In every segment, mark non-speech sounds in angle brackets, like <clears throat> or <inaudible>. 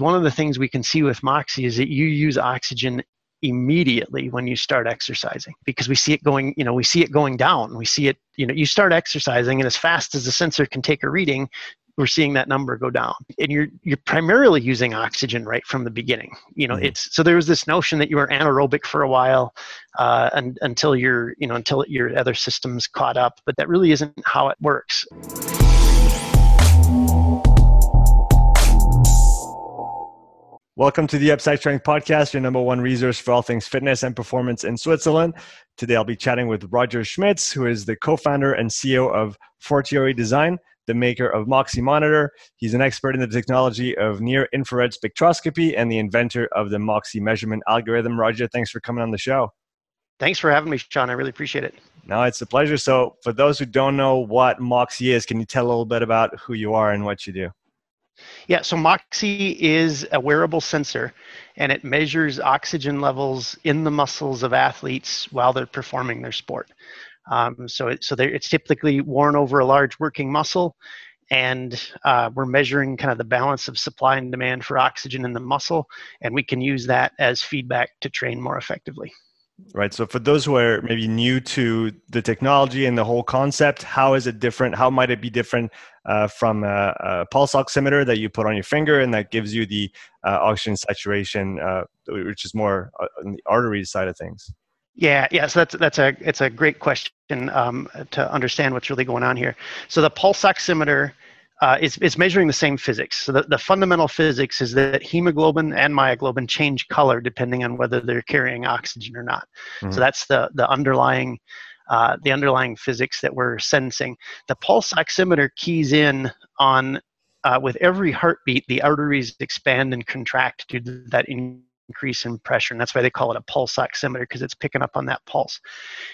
one of the things we can see with Moxy is that you use oxygen immediately when you start exercising because we see it going you know we see it going down. We see it you know you start exercising and as fast as the sensor can take a reading we're seeing that number go down. And you're you're primarily using oxygen right from the beginning. You know mm-hmm. it's so there was this notion that you were anaerobic for a while uh, and, until your you know until your other systems caught up but that really isn't how it works Welcome to the Upside Strength Podcast, your number one resource for all things fitness and performance in Switzerland. Today I'll be chatting with Roger Schmitz, who is the co founder and CEO of Fortiori Design, the maker of Moxy Monitor. He's an expert in the technology of near infrared spectroscopy and the inventor of the Moxy measurement algorithm. Roger, thanks for coming on the show. Thanks for having me, Sean. I really appreciate it. No, it's a pleasure. So, for those who don't know what Moxy is, can you tell a little bit about who you are and what you do? Yeah, so Moxy is a wearable sensor and it measures oxygen levels in the muscles of athletes while they're performing their sport. Um, so it, so it's typically worn over a large working muscle and uh, we're measuring kind of the balance of supply and demand for oxygen in the muscle and we can use that as feedback to train more effectively right so for those who are maybe new to the technology and the whole concept how is it different how might it be different uh, from a, a, pulse oximeter that you put on your finger and that gives you the uh, oxygen saturation uh, which is more uh, on the arteries side of things yeah, yeah. So that's that's a it's a great question um, to understand what's really going on here. So the pulse oximeter uh, is, is measuring the same physics. So the, the fundamental physics is that hemoglobin and myoglobin change color depending on whether they're carrying oxygen or not. Mm-hmm. So that's the, the underlying uh, the underlying physics that we're sensing. The pulse oximeter keys in on uh, with every heartbeat, the arteries expand and contract due to that increase in pressure, and that's why they call it a pulse oximeter because it's picking up on that pulse.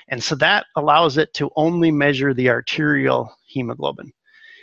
And so that allows it to only measure the arterial hemoglobin.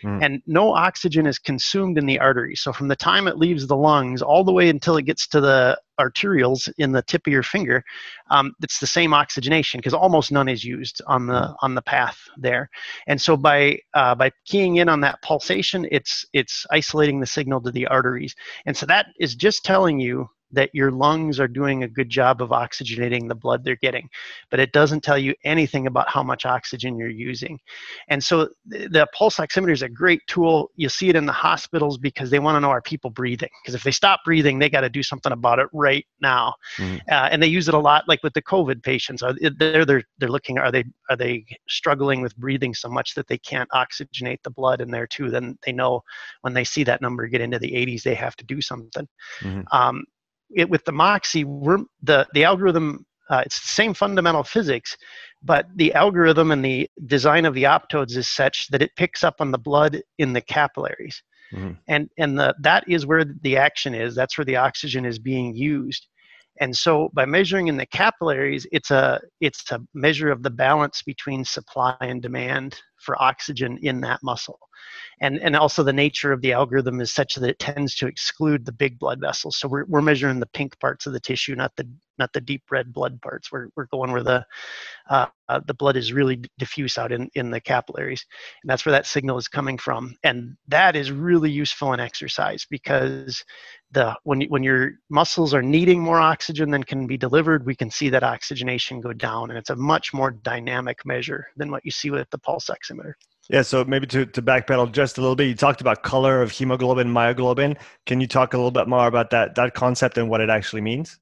Mm. And no oxygen is consumed in the artery. So from the time it leaves the lungs all the way until it gets to the arterioles in the tip of your finger, um, it's the same oxygenation because almost none is used on the mm. on the path there. And so by uh, by keying in on that pulsation, it's it's isolating the signal to the arteries. And so that is just telling you that your lungs are doing a good job of oxygenating the blood they're getting, but it doesn't tell you anything about how much oxygen you're using. And so the pulse oximeter is a great tool. You see it in the hospitals because they want to know are people breathing? Because if they stop breathing, they got to do something about it right now. Mm-hmm. Uh, and they use it a lot, like with the COVID patients. Are they're they're they're looking are they are they struggling with breathing so much that they can't oxygenate the blood in there too? Then they know when they see that number get into the 80s, they have to do something. Mm-hmm. Um, it, with the Moxy, we're, the, the algorithm, uh, it's the same fundamental physics, but the algorithm and the design of the optodes is such that it picks up on the blood in the capillaries. Mm-hmm. And, and the, that is where the action is. That's where the oxygen is being used. And so by measuring in the capillaries, it's a, it's a measure of the balance between supply and demand for oxygen in that muscle. And and also the nature of the algorithm is such that it tends to exclude the big blood vessels. So we're, we're measuring the pink parts of the tissue not the not the deep red blood parts. We're, we're going where the uh, uh, the blood is really diffuse out in, in the capillaries. And that's where that signal is coming from. And that is really useful in exercise because the when, when your muscles are needing more oxygen than can be delivered we can see that oxygenation go down and it's a much more dynamic measure than what you see with the pulse oximeter yeah, so maybe to, to backpedal just a little bit, you talked about color of hemoglobin, myoglobin. Can you talk a little bit more about that that concept and what it actually means?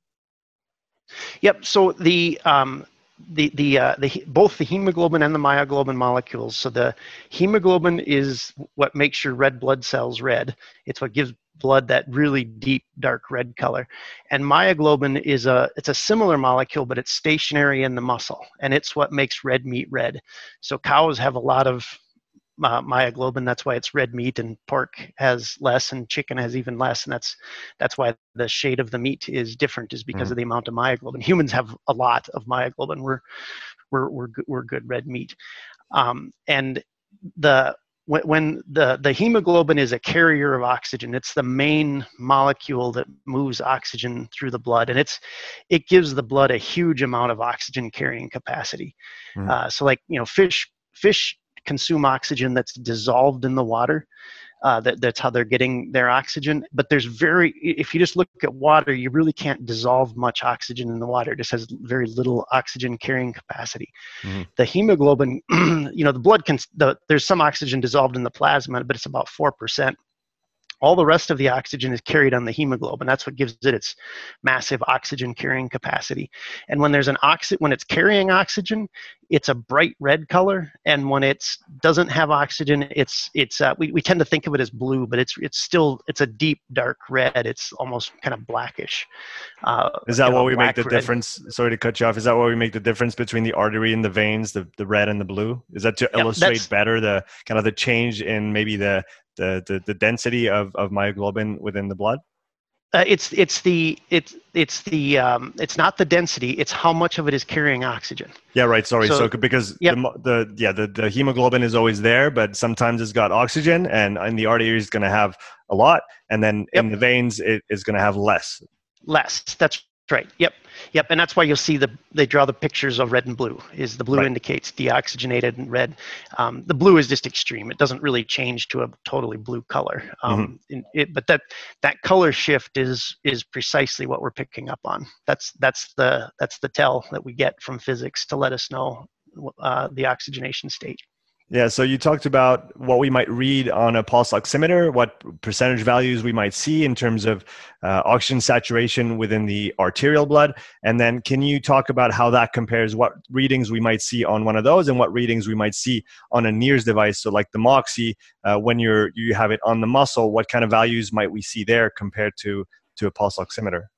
Yep. So the um, the the uh, the both the hemoglobin and the myoglobin molecules. So the hemoglobin is what makes your red blood cells red. It's what gives blood that really deep dark red color. And myoglobin is a it's a similar molecule, but it's stationary in the muscle, and it's what makes red meat red. So cows have a lot of uh, myoglobin. That's why it's red meat, and pork has less, and chicken has even less, and that's that's why the shade of the meat is different, is because mm. of the amount of myoglobin. Humans have a lot of myoglobin. We're we're we're good, we're good red meat, um, and the when, when the, the hemoglobin is a carrier of oxygen it's the main molecule that moves oxygen through the blood and it's it gives the blood a huge amount of oxygen carrying capacity mm. uh, so like you know fish fish consume oxygen that's dissolved in the water. Uh, that, that's how they're getting their oxygen. But there's very, if you just look at water, you really can't dissolve much oxygen in the water. It just has very little oxygen carrying capacity. Mm-hmm. The hemoglobin, <clears throat> you know, the blood can, the, there's some oxygen dissolved in the plasma, but it's about 4% all the rest of the oxygen is carried on the hemoglobin. That's what gives it its massive oxygen carrying capacity. And when there's an oxy- when it's carrying oxygen, it's a bright red color. And when it doesn't have oxygen, it's it's uh, we, we tend to think of it as blue, but it's it's still it's a deep dark red. It's almost kind of blackish. Uh, is that what we make the red. difference? Sorry to cut you off. Is that what we make the difference between the artery and the veins, the the red and the blue? Is that to illustrate better the kind of the change in maybe the the, the, the density of, of myoglobin within the blood? Uh, it's it's the it's it's the um, it's not the density it's how much of it is carrying oxygen yeah right sorry so, so because yep. the, the yeah the, the hemoglobin is always there but sometimes it's got oxygen and in the artery is going to have a lot and then yep. in the veins it is going to have less less that's right yep Yep, and that's why you'll see the they draw the pictures of red and blue. Is the blue right. indicates deoxygenated and red. Um, the blue is just extreme. It doesn't really change to a totally blue color. Um, mm-hmm. it, but that that color shift is is precisely what we're picking up on. That's that's the that's the tell that we get from physics to let us know uh, the oxygenation state. Yeah, so you talked about what we might read on a pulse oximeter, what percentage values we might see in terms of uh, oxygen saturation within the arterial blood. And then can you talk about how that compares, what readings we might see on one of those and what readings we might see on a NIRS device? So like the Moxy, uh, when you're, you have it on the muscle, what kind of values might we see there compared to, to a pulse oximeter?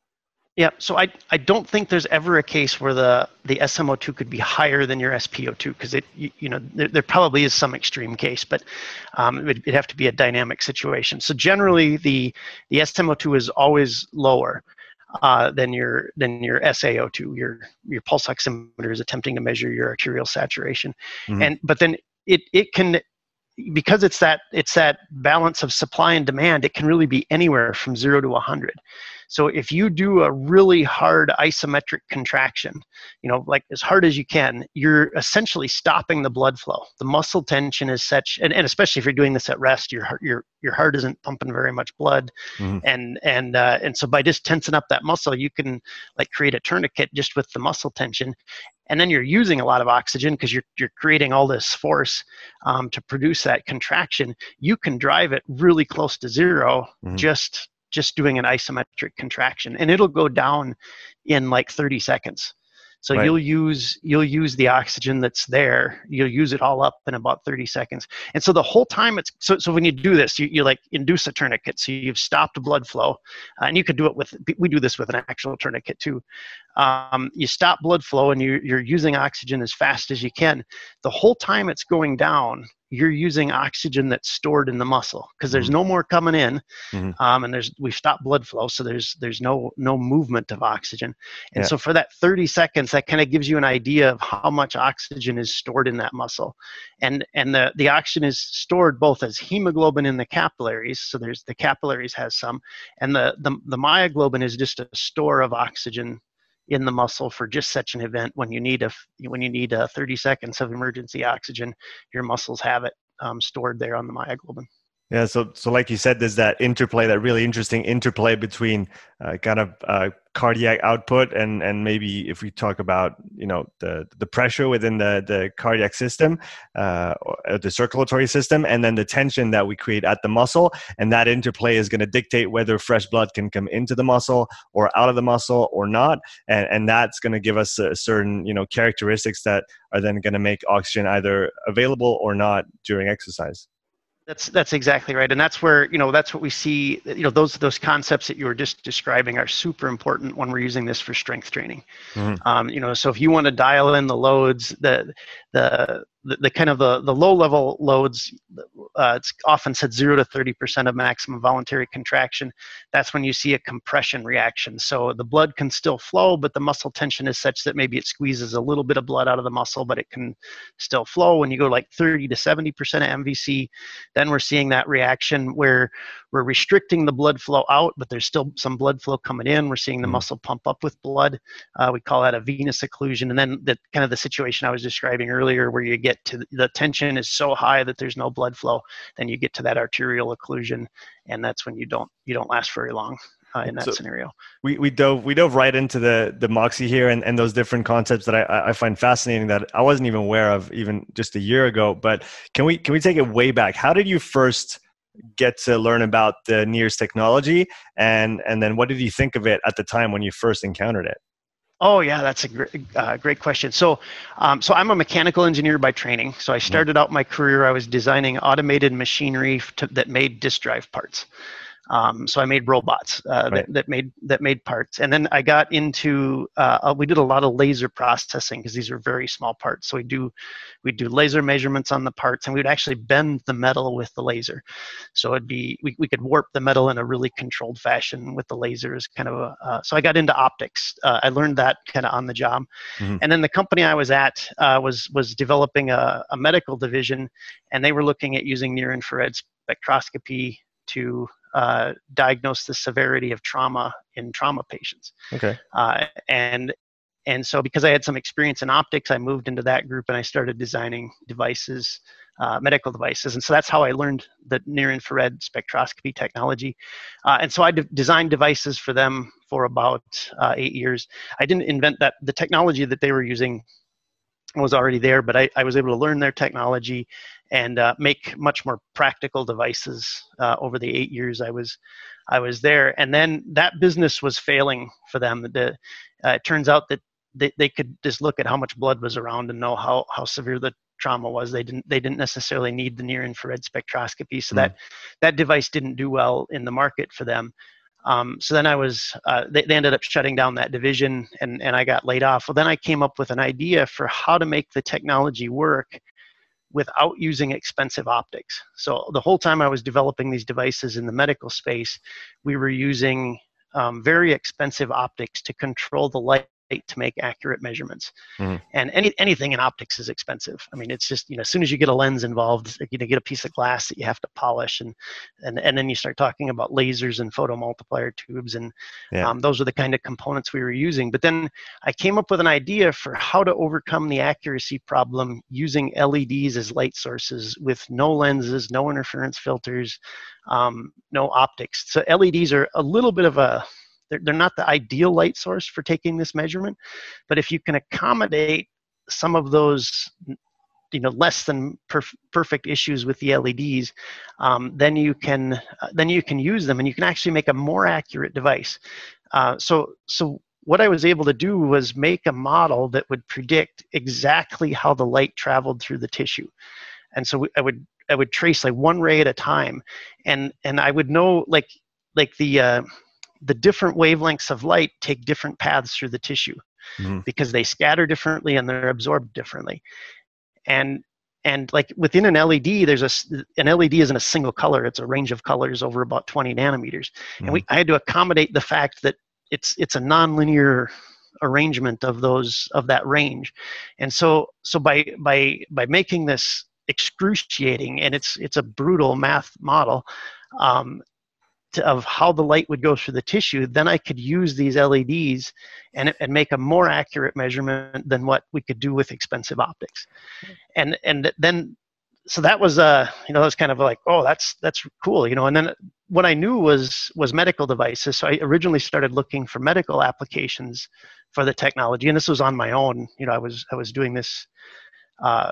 Yeah, so I, I don't think there's ever a case where the, the SMO2 could be higher than your SPO2 because it you, you, know there, there probably is some extreme case, but um, it would it'd have to be a dynamic situation. So generally the the SMO2 is always lower uh, than your than your SaO2. Your your pulse oximeter is attempting to measure your arterial saturation, mm-hmm. and but then it it can because it's that it's that balance of supply and demand. It can really be anywhere from zero to 100. So if you do a really hard isometric contraction, you know, like as hard as you can, you're essentially stopping the blood flow. The muscle tension is such, and, and especially if you're doing this at rest, your heart, your your heart isn't pumping very much blood, mm-hmm. and and uh, and so by just tensing up that muscle, you can like create a tourniquet just with the muscle tension, and then you're using a lot of oxygen because you're you're creating all this force um, to produce that contraction. You can drive it really close to 0 mm-hmm. just just doing an isometric contraction and it'll go down in like 30 seconds. So right. you'll use you'll use the oxygen that's there. You'll use it all up in about 30 seconds. And so the whole time it's so, so when you do this you, you like induce a tourniquet. So you've stopped blood flow uh, and you could do it with we do this with an actual tourniquet too um, you stop blood flow and you, you're using oxygen as fast as you can the whole time it's going down you're using oxygen that's stored in the muscle because there's mm-hmm. no more coming in mm-hmm. um, and there's we've stopped blood flow so there's there's no no movement of oxygen and yeah. so for that 30 seconds that kind of gives you an idea of how much oxygen is stored in that muscle and and the the oxygen is stored both as hemoglobin in the capillaries so there's the capillaries has some and the the, the myoglobin is just a store of oxygen in the muscle for just such an event when you need a when you need a 30 seconds of emergency oxygen your muscles have it um, stored there on the myoglobin yeah, so so like you said, there's that interplay, that really interesting interplay between uh, kind of uh, cardiac output and and maybe if we talk about you know the the pressure within the the cardiac system, uh, the circulatory system, and then the tension that we create at the muscle, and that interplay is going to dictate whether fresh blood can come into the muscle or out of the muscle or not, and and that's going to give us certain you know characteristics that are then going to make oxygen either available or not during exercise. That's that's exactly right, and that's where you know that's what we see. You know those those concepts that you were just describing are super important when we're using this for strength training. Mm-hmm. Um, you know, so if you want to dial in the loads, the the the, the kind of the, the low level loads, uh, it's often said zero to 30% of maximum voluntary contraction. That's when you see a compression reaction. So the blood can still flow, but the muscle tension is such that maybe it squeezes a little bit of blood out of the muscle, but it can still flow. When you go like 30 to 70% of MVC, then we're seeing that reaction where we're restricting the blood flow out, but there's still some blood flow coming in. We're seeing the mm-hmm. muscle pump up with blood. Uh, we call that a venous occlusion. And then the kind of the situation I was describing earlier where you get get to the tension is so high that there's no blood flow, then you get to that arterial occlusion, and that's when you don't you don't last very long. Uh, in that so scenario. We, we dove we dove right into the the moxy here and, and those different concepts that I, I find fascinating that I wasn't even aware of even just a year ago. But can we can we take it way back? How did you first get to learn about the NIRS technology and and then what did you think of it at the time when you first encountered it? Oh yeah, that's a great, uh, great question. So, um, so I'm a mechanical engineer by training. So I mm-hmm. started out my career. I was designing automated machinery to, that made disk drive parts. Um, so I made robots uh, right. that, that, made that made parts, and then I got into uh, uh we did a lot of laser processing because these are very small parts. So we do we do laser measurements on the parts, and we would actually bend the metal with the laser. So it'd be we, we could warp the metal in a really controlled fashion with the lasers. Kind of a, uh, so I got into optics. Uh, I learned that kind of on the job, mm-hmm. and then the company I was at uh, was was developing a, a medical division, and they were looking at using near infrared spectroscopy to uh, diagnose the severity of trauma in trauma patients. Okay. Uh, and and so because I had some experience in optics, I moved into that group and I started designing devices, uh, medical devices, and so that's how I learned the near infrared spectroscopy technology. Uh, and so I de- designed devices for them for about uh, eight years. I didn't invent that the technology that they were using was already there, but I, I was able to learn their technology and uh, make much more practical devices uh, over the eight years I was I was there. And then that business was failing for them. The, uh, it turns out that they, they could just look at how much blood was around and know how, how severe the trauma was. They didn't they didn't necessarily need the near infrared spectroscopy, so mm. that that device didn't do well in the market for them. Um, so then I was, uh, they, they, ended up shutting down that division and, and I got laid off. Well, then I came up with an idea for how to make the technology work without using expensive optics. So the whole time I was developing these devices in the medical space, we were using um, very expensive optics to control the light to make accurate measurements. Mm-hmm. And any anything in optics is expensive. I mean, it's just you know, as soon as you get a lens involved, you know, get a piece of glass that you have to polish, and and and then you start talking about lasers and photomultiplier tubes, and yeah. um, those are the kind of components we were using. But then I came up with an idea for how to overcome the accuracy problem using LEDs as light sources with no lenses, no interference filters, um, no optics. So LEDs are a little bit of a they're, they're not the ideal light source for taking this measurement, but if you can accommodate some of those you know less than perf- perfect issues with the LEDs, um, then you can uh, then you can use them and you can actually make a more accurate device. Uh, so so what I was able to do was make a model that would predict exactly how the light traveled through the tissue, and so I would I would trace like one ray at a time, and and I would know like like the uh, the different wavelengths of light take different paths through the tissue mm-hmm. because they scatter differently and they're absorbed differently and and like within an led there's a an led isn't a single color it's a range of colors over about 20 nanometers mm-hmm. and we i had to accommodate the fact that it's it's a nonlinear arrangement of those of that range and so so by by by making this excruciating and it's it's a brutal math model um, of how the light would go through the tissue, then I could use these LEDs and, and make a more accurate measurement than what we could do with expensive optics. And and then so that was uh you know that was kind of like oh that's that's cool you know and then what I knew was was medical devices. So I originally started looking for medical applications for the technology, and this was on my own. You know I was I was doing this. Uh,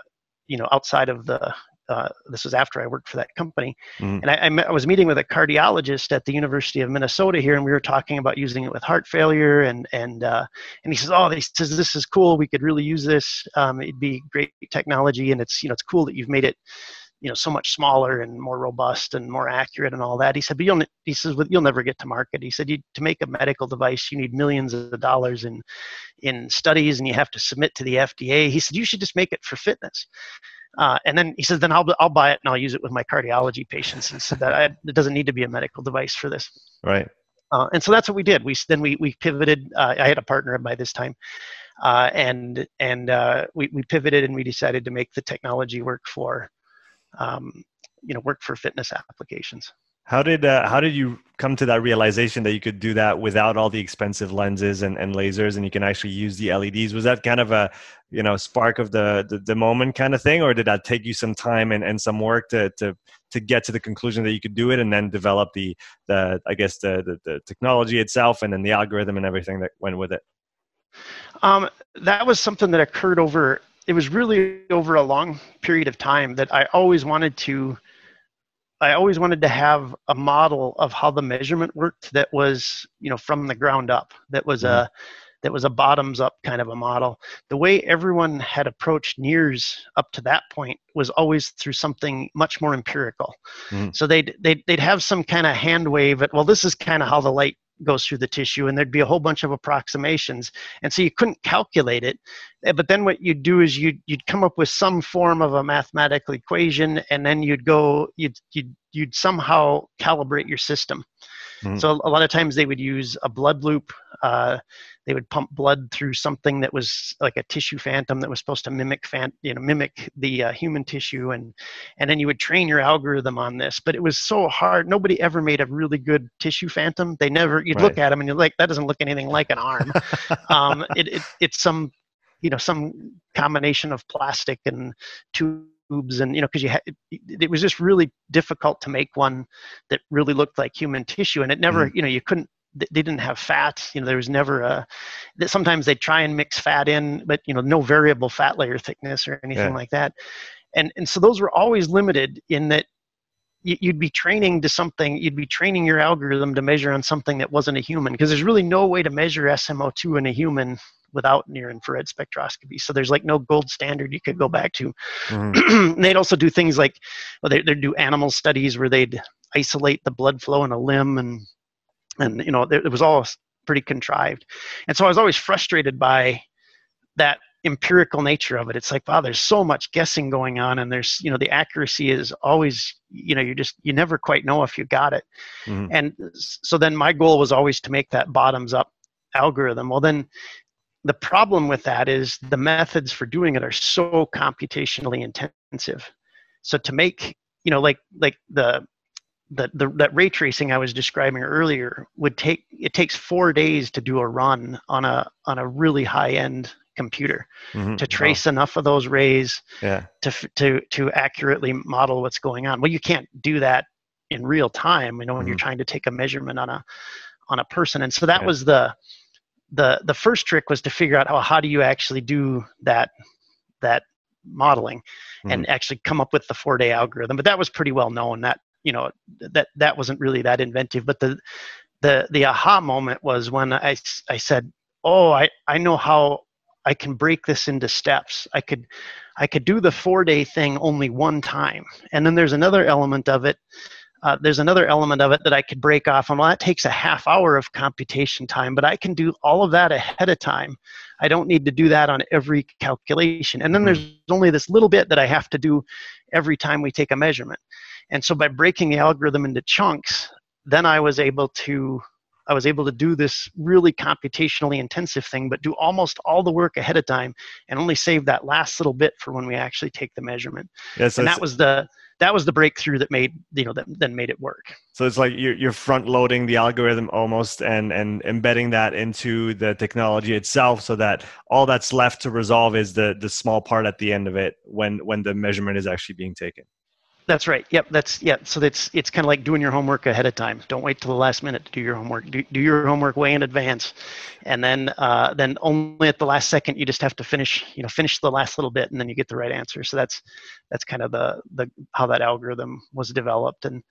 you know outside of the uh, this was after I worked for that company, mm. and I, I, met, I, was meeting with a cardiologist at the University of Minnesota here, and we were talking about using it with heart failure, and and uh, and he says, oh, he says this is cool. We could really use this. Um, it'd be great technology, and it's you know it's cool that you've made it you know so much smaller and more robust and more accurate and all that he said but you'll he says you'll never get to market he said you, to make a medical device you need millions of dollars in in studies and you have to submit to the fda he said you should just make it for fitness uh, and then he says, then I'll, I'll buy it and I'll use it with my cardiology patients. And said that I, it doesn't need to be a medical device for this. Right. Uh, and so that's what we did. We then we we pivoted. Uh, I had a partner by this time, uh, and and uh, we we pivoted and we decided to make the technology work for, um, you know, work for fitness applications. How did uh, how did you come to that realization that you could do that without all the expensive lenses and, and lasers, and you can actually use the LEDs? Was that kind of a you know spark of the, the, the moment kind of thing, or did that take you some time and, and some work to to to get to the conclusion that you could do it, and then develop the the I guess the, the, the technology itself, and then the algorithm and everything that went with it? Um, that was something that occurred over. It was really over a long period of time that I always wanted to I always wanted to have a model of how the measurement worked that was, you know, from the ground up. That was mm-hmm. a that was a bottoms up kind of a model. The way everyone had approached NIRS up to that point was always through something much more empirical. Mm-hmm. So they'd, they'd they'd have some kind of hand wave at well, this is kind of how the light goes through the tissue and there'd be a whole bunch of approximations. And so you couldn't calculate it. Eh, but then what you'd do is you'd, you'd come up with some form of a mathematical equation and then you'd go you'd, you'd, you'd somehow calibrate your system mm-hmm. so a lot of times they would use a blood loop uh, they would pump blood through something that was like a tissue phantom that was supposed to mimic fan, you know mimic the uh, human tissue and and then you would train your algorithm on this but it was so hard nobody ever made a really good tissue phantom they never you'd right. look at them and you're like that doesn't look anything like an arm <laughs> um, it, it, it's some you know some combination of plastic and and you know because you had it, it, was just really difficult to make one that really looked like human tissue and it never mm. you know you couldn't they didn't have fat you know there was never a that sometimes they try and mix fat in but you know no variable fat layer thickness or anything yeah. like that and and so those were always limited in that you'd be training to something you'd be training your algorithm to measure on something that wasn't a human because there's really no way to measure smo2 in a human without near infrared spectroscopy. So there's like no gold standard you could go back to. Mm-hmm. <clears throat> they'd also do things like well they, they'd do animal studies where they'd isolate the blood flow in a limb and and you know it was all pretty contrived. And so i was always frustrated by that empirical nature of it. It's like wow there's so much guessing going on and there's you know the accuracy is always you know you just you never quite know if you got it. Mm-hmm. and so then my goal was always to make that bottoms up algorithm. Well then the problem with that is the methods for doing it are so computationally intensive so to make you know like like the that the, that ray tracing I was describing earlier would take it takes four days to do a run on a on a really high end computer mm-hmm. to trace wow. enough of those rays yeah. to to to accurately model what's going on. Well, you can't do that in real time. You know when mm-hmm. you're trying to take a measurement on a on a person, and so that yeah. was the the the first trick was to figure out how how do you actually do that that modeling mm-hmm. and actually come up with the four day algorithm. But that was pretty well known. That you know that that wasn't really that inventive. But the the the aha moment was when i i said oh i i know how i can break this into steps. I could i could do the four day thing only one time. And then there's another element of it uh, there's another element of it that I could break off and well that takes a half hour of computation time but I can do all of that ahead of time. I don't need to do that on every calculation. And then there's only this little bit that I have to do every time we take a measurement. And so by breaking the algorithm into chunks, then I was able to I was able to do this really computationally intensive thing, but do almost all the work ahead of time and only save that last little bit for when we actually take the measurement. Yes, and that was the that was the breakthrough that made you know that then made it work. So it's like you're you're front loading the algorithm almost and and embedding that into the technology itself, so that all that's left to resolve is the the small part at the end of it when when the measurement is actually being taken. That's right. Yep. That's yeah. So that's it's kind of like doing your homework ahead of time. Don't wait till the last minute to do your homework. Do, do your homework way in advance, and then uh, then only at the last second you just have to finish you know finish the last little bit, and then you get the right answer. So that's that's kind of the the how that algorithm was developed, and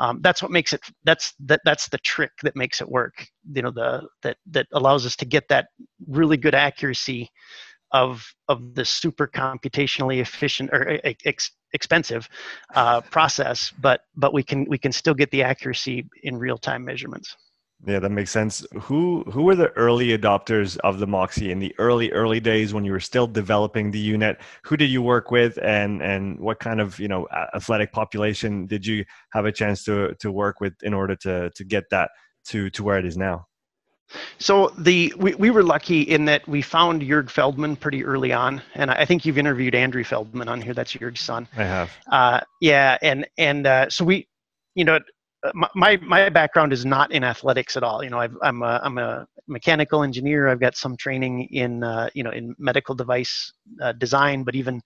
um, that's what makes it. That's that that's the trick that makes it work. You know the that that allows us to get that really good accuracy of of the super computationally efficient or ex, expensive uh, process, but but we can we can still get the accuracy in real time measurements. Yeah, that makes sense. Who who were the early adopters of the Moxy in the early early days when you were still developing the unit? Who did you work with, and and what kind of you know athletic population did you have a chance to to work with in order to to get that to to where it is now? So the we, we were lucky in that we found Juerg Feldmann pretty early on, and I think you've interviewed Andri Feldmann on here. That's Juerg's son. I have. Uh, yeah, and and uh, so we, you know, my my background is not in athletics at all. You know, i am a I'm a mechanical engineer. I've got some training in uh, you know in medical device uh, design, but even you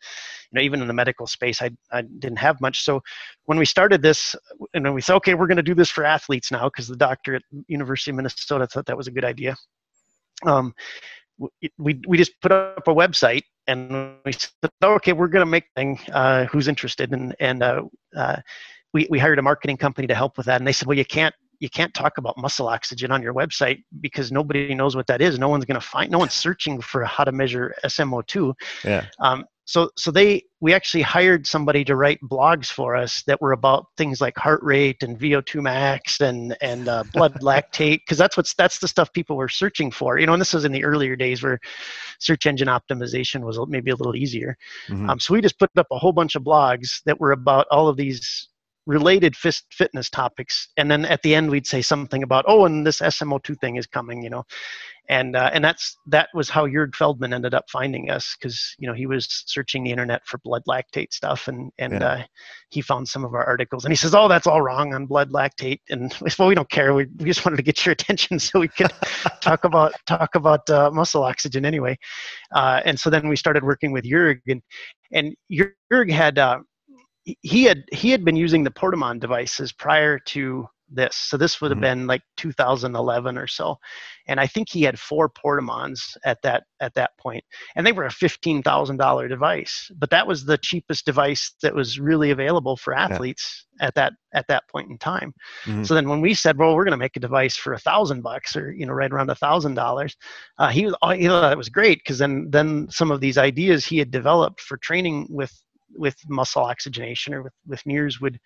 know even in the medical space, I I didn't have much. So when we started this, and when we said, okay, we're going to do this for athletes now, because the doctor at University of Minnesota thought that was a good idea. Um, we we just put up a website and we said, okay, we're going to make thing. Uh, who's interested? And and uh, uh, we, we hired a marketing company to help with that and they said well you can't you can't talk about muscle oxygen on your website because nobody knows what that is. No one's going to find no one's searching for how to measure smo2 yeah. Um, so so they we actually hired somebody to write blogs for us that were about things like heart rate and vo2 max and and uh, blood <laughs> lactate because that's what's that's the stuff people were searching for you know and this was in the earlier days where search engine optimization was maybe a little easier. Mm-hmm. um, so we just put up a whole bunch of blogs that were about all of these related fist fitness topics and then at the end we'd say something about oh and this smo2 thing is coming you know and uh, and that's that was how Juerg Feldmann ended up finding us because you know he was searching the internet for blood lactate stuff and and yeah. uh, he found some of our articles and he says oh that's all wrong on blood lactate and <laughs> well we don't care we, we just wanted to get your <laughs> attention so we could <laughs> talk about talk about uh, muscle oxygen anyway uh, and so then we started working with Juerg and and Juerg had uh, he had he had been using the Portamon devices prior to this. So this would have mm-hmm. been like 2011 or so, and I think he had four Portamons at that at that point, and they were a fifteen thousand dollar device. But that was the cheapest device that was really available for athletes yeah. at that at that point in time. Mm-hmm. So then when we said, well, we're going to make a device for a thousand bucks or you know right around a thousand dollars, uh, he was you know that was great because then then some of these ideas he had developed for training with with muscle oxygenation or with, with would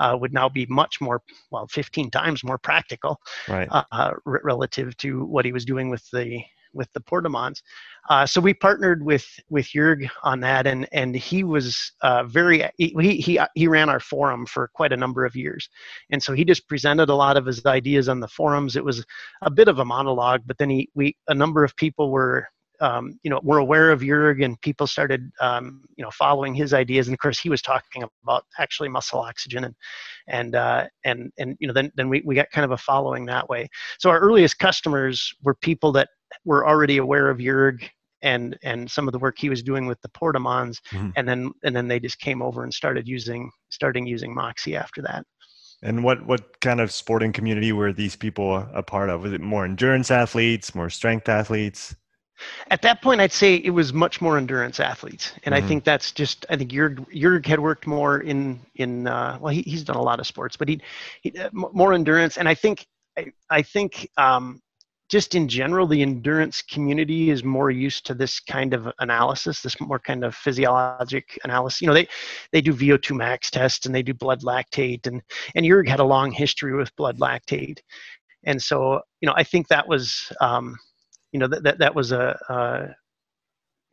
uh, would now be much more well 15 times more practical right. uh, r- relative to what he was doing with the with the Portamons. Uh, so we partnered with with Juerg on that, and and he was uh, very he, he he ran our forum for quite a number of years, and so he just presented a lot of his ideas on the forums. It was a bit of a monologue, but then he we a number of people were um, you know, were aware of Juerg and people started, um, you know, following his ideas. And of course, he was talking about actually muscle oxygen and, and, uh, and, and, you know, then, then we, we got kind of a following that way. So our earliest customers were people that were already aware of Juerg and, and some of the work he was doing with the Portamons. Mm-hmm. And then, and then they just came over and started using, starting using Moxy after that. And what, what kind of sporting community were these people a part of? Was it more endurance athletes, more strength athletes? At that point, I'd say it was much more endurance athletes, and mm-hmm. I think that's just. I think Juerg, Juerg had worked more in in uh, well, he, he's done a lot of sports, but he, he uh, more endurance, and I think I, I think um, just in general, the endurance community is more used to this kind of analysis, this more kind of physiologic analysis. You know, they they do VO2 max tests and they do blood lactate, and and Juerg had a long history with blood lactate, and so you know, I think that was. Um, you know that that, that was a uh,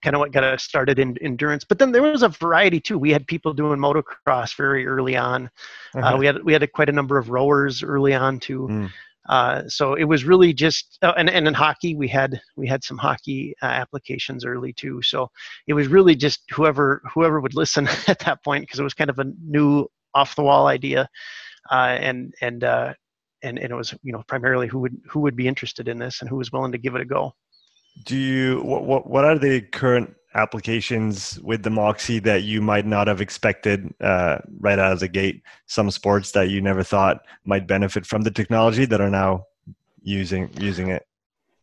kind of what got us started in endurance. But then there was a variety too. We had people doing motocross very early on. Uh, uh-huh. Uh, we had we had a, quite a number of rowers early on too. Mm. Uh, so it was really just uh, and and in hockey we had we had some hockey uh, applications early too. So it was really just whoever whoever would listen <laughs> at that point because it was kind of a new off the wall idea, uh, and and and, and it was you know primarily who would who would be interested in this and who was willing to give it a go. Do you what what, are the current applications with the Moxy that you might not have expected uh, right out of the gate? Some sports that you never thought might benefit from the technology that are now using using it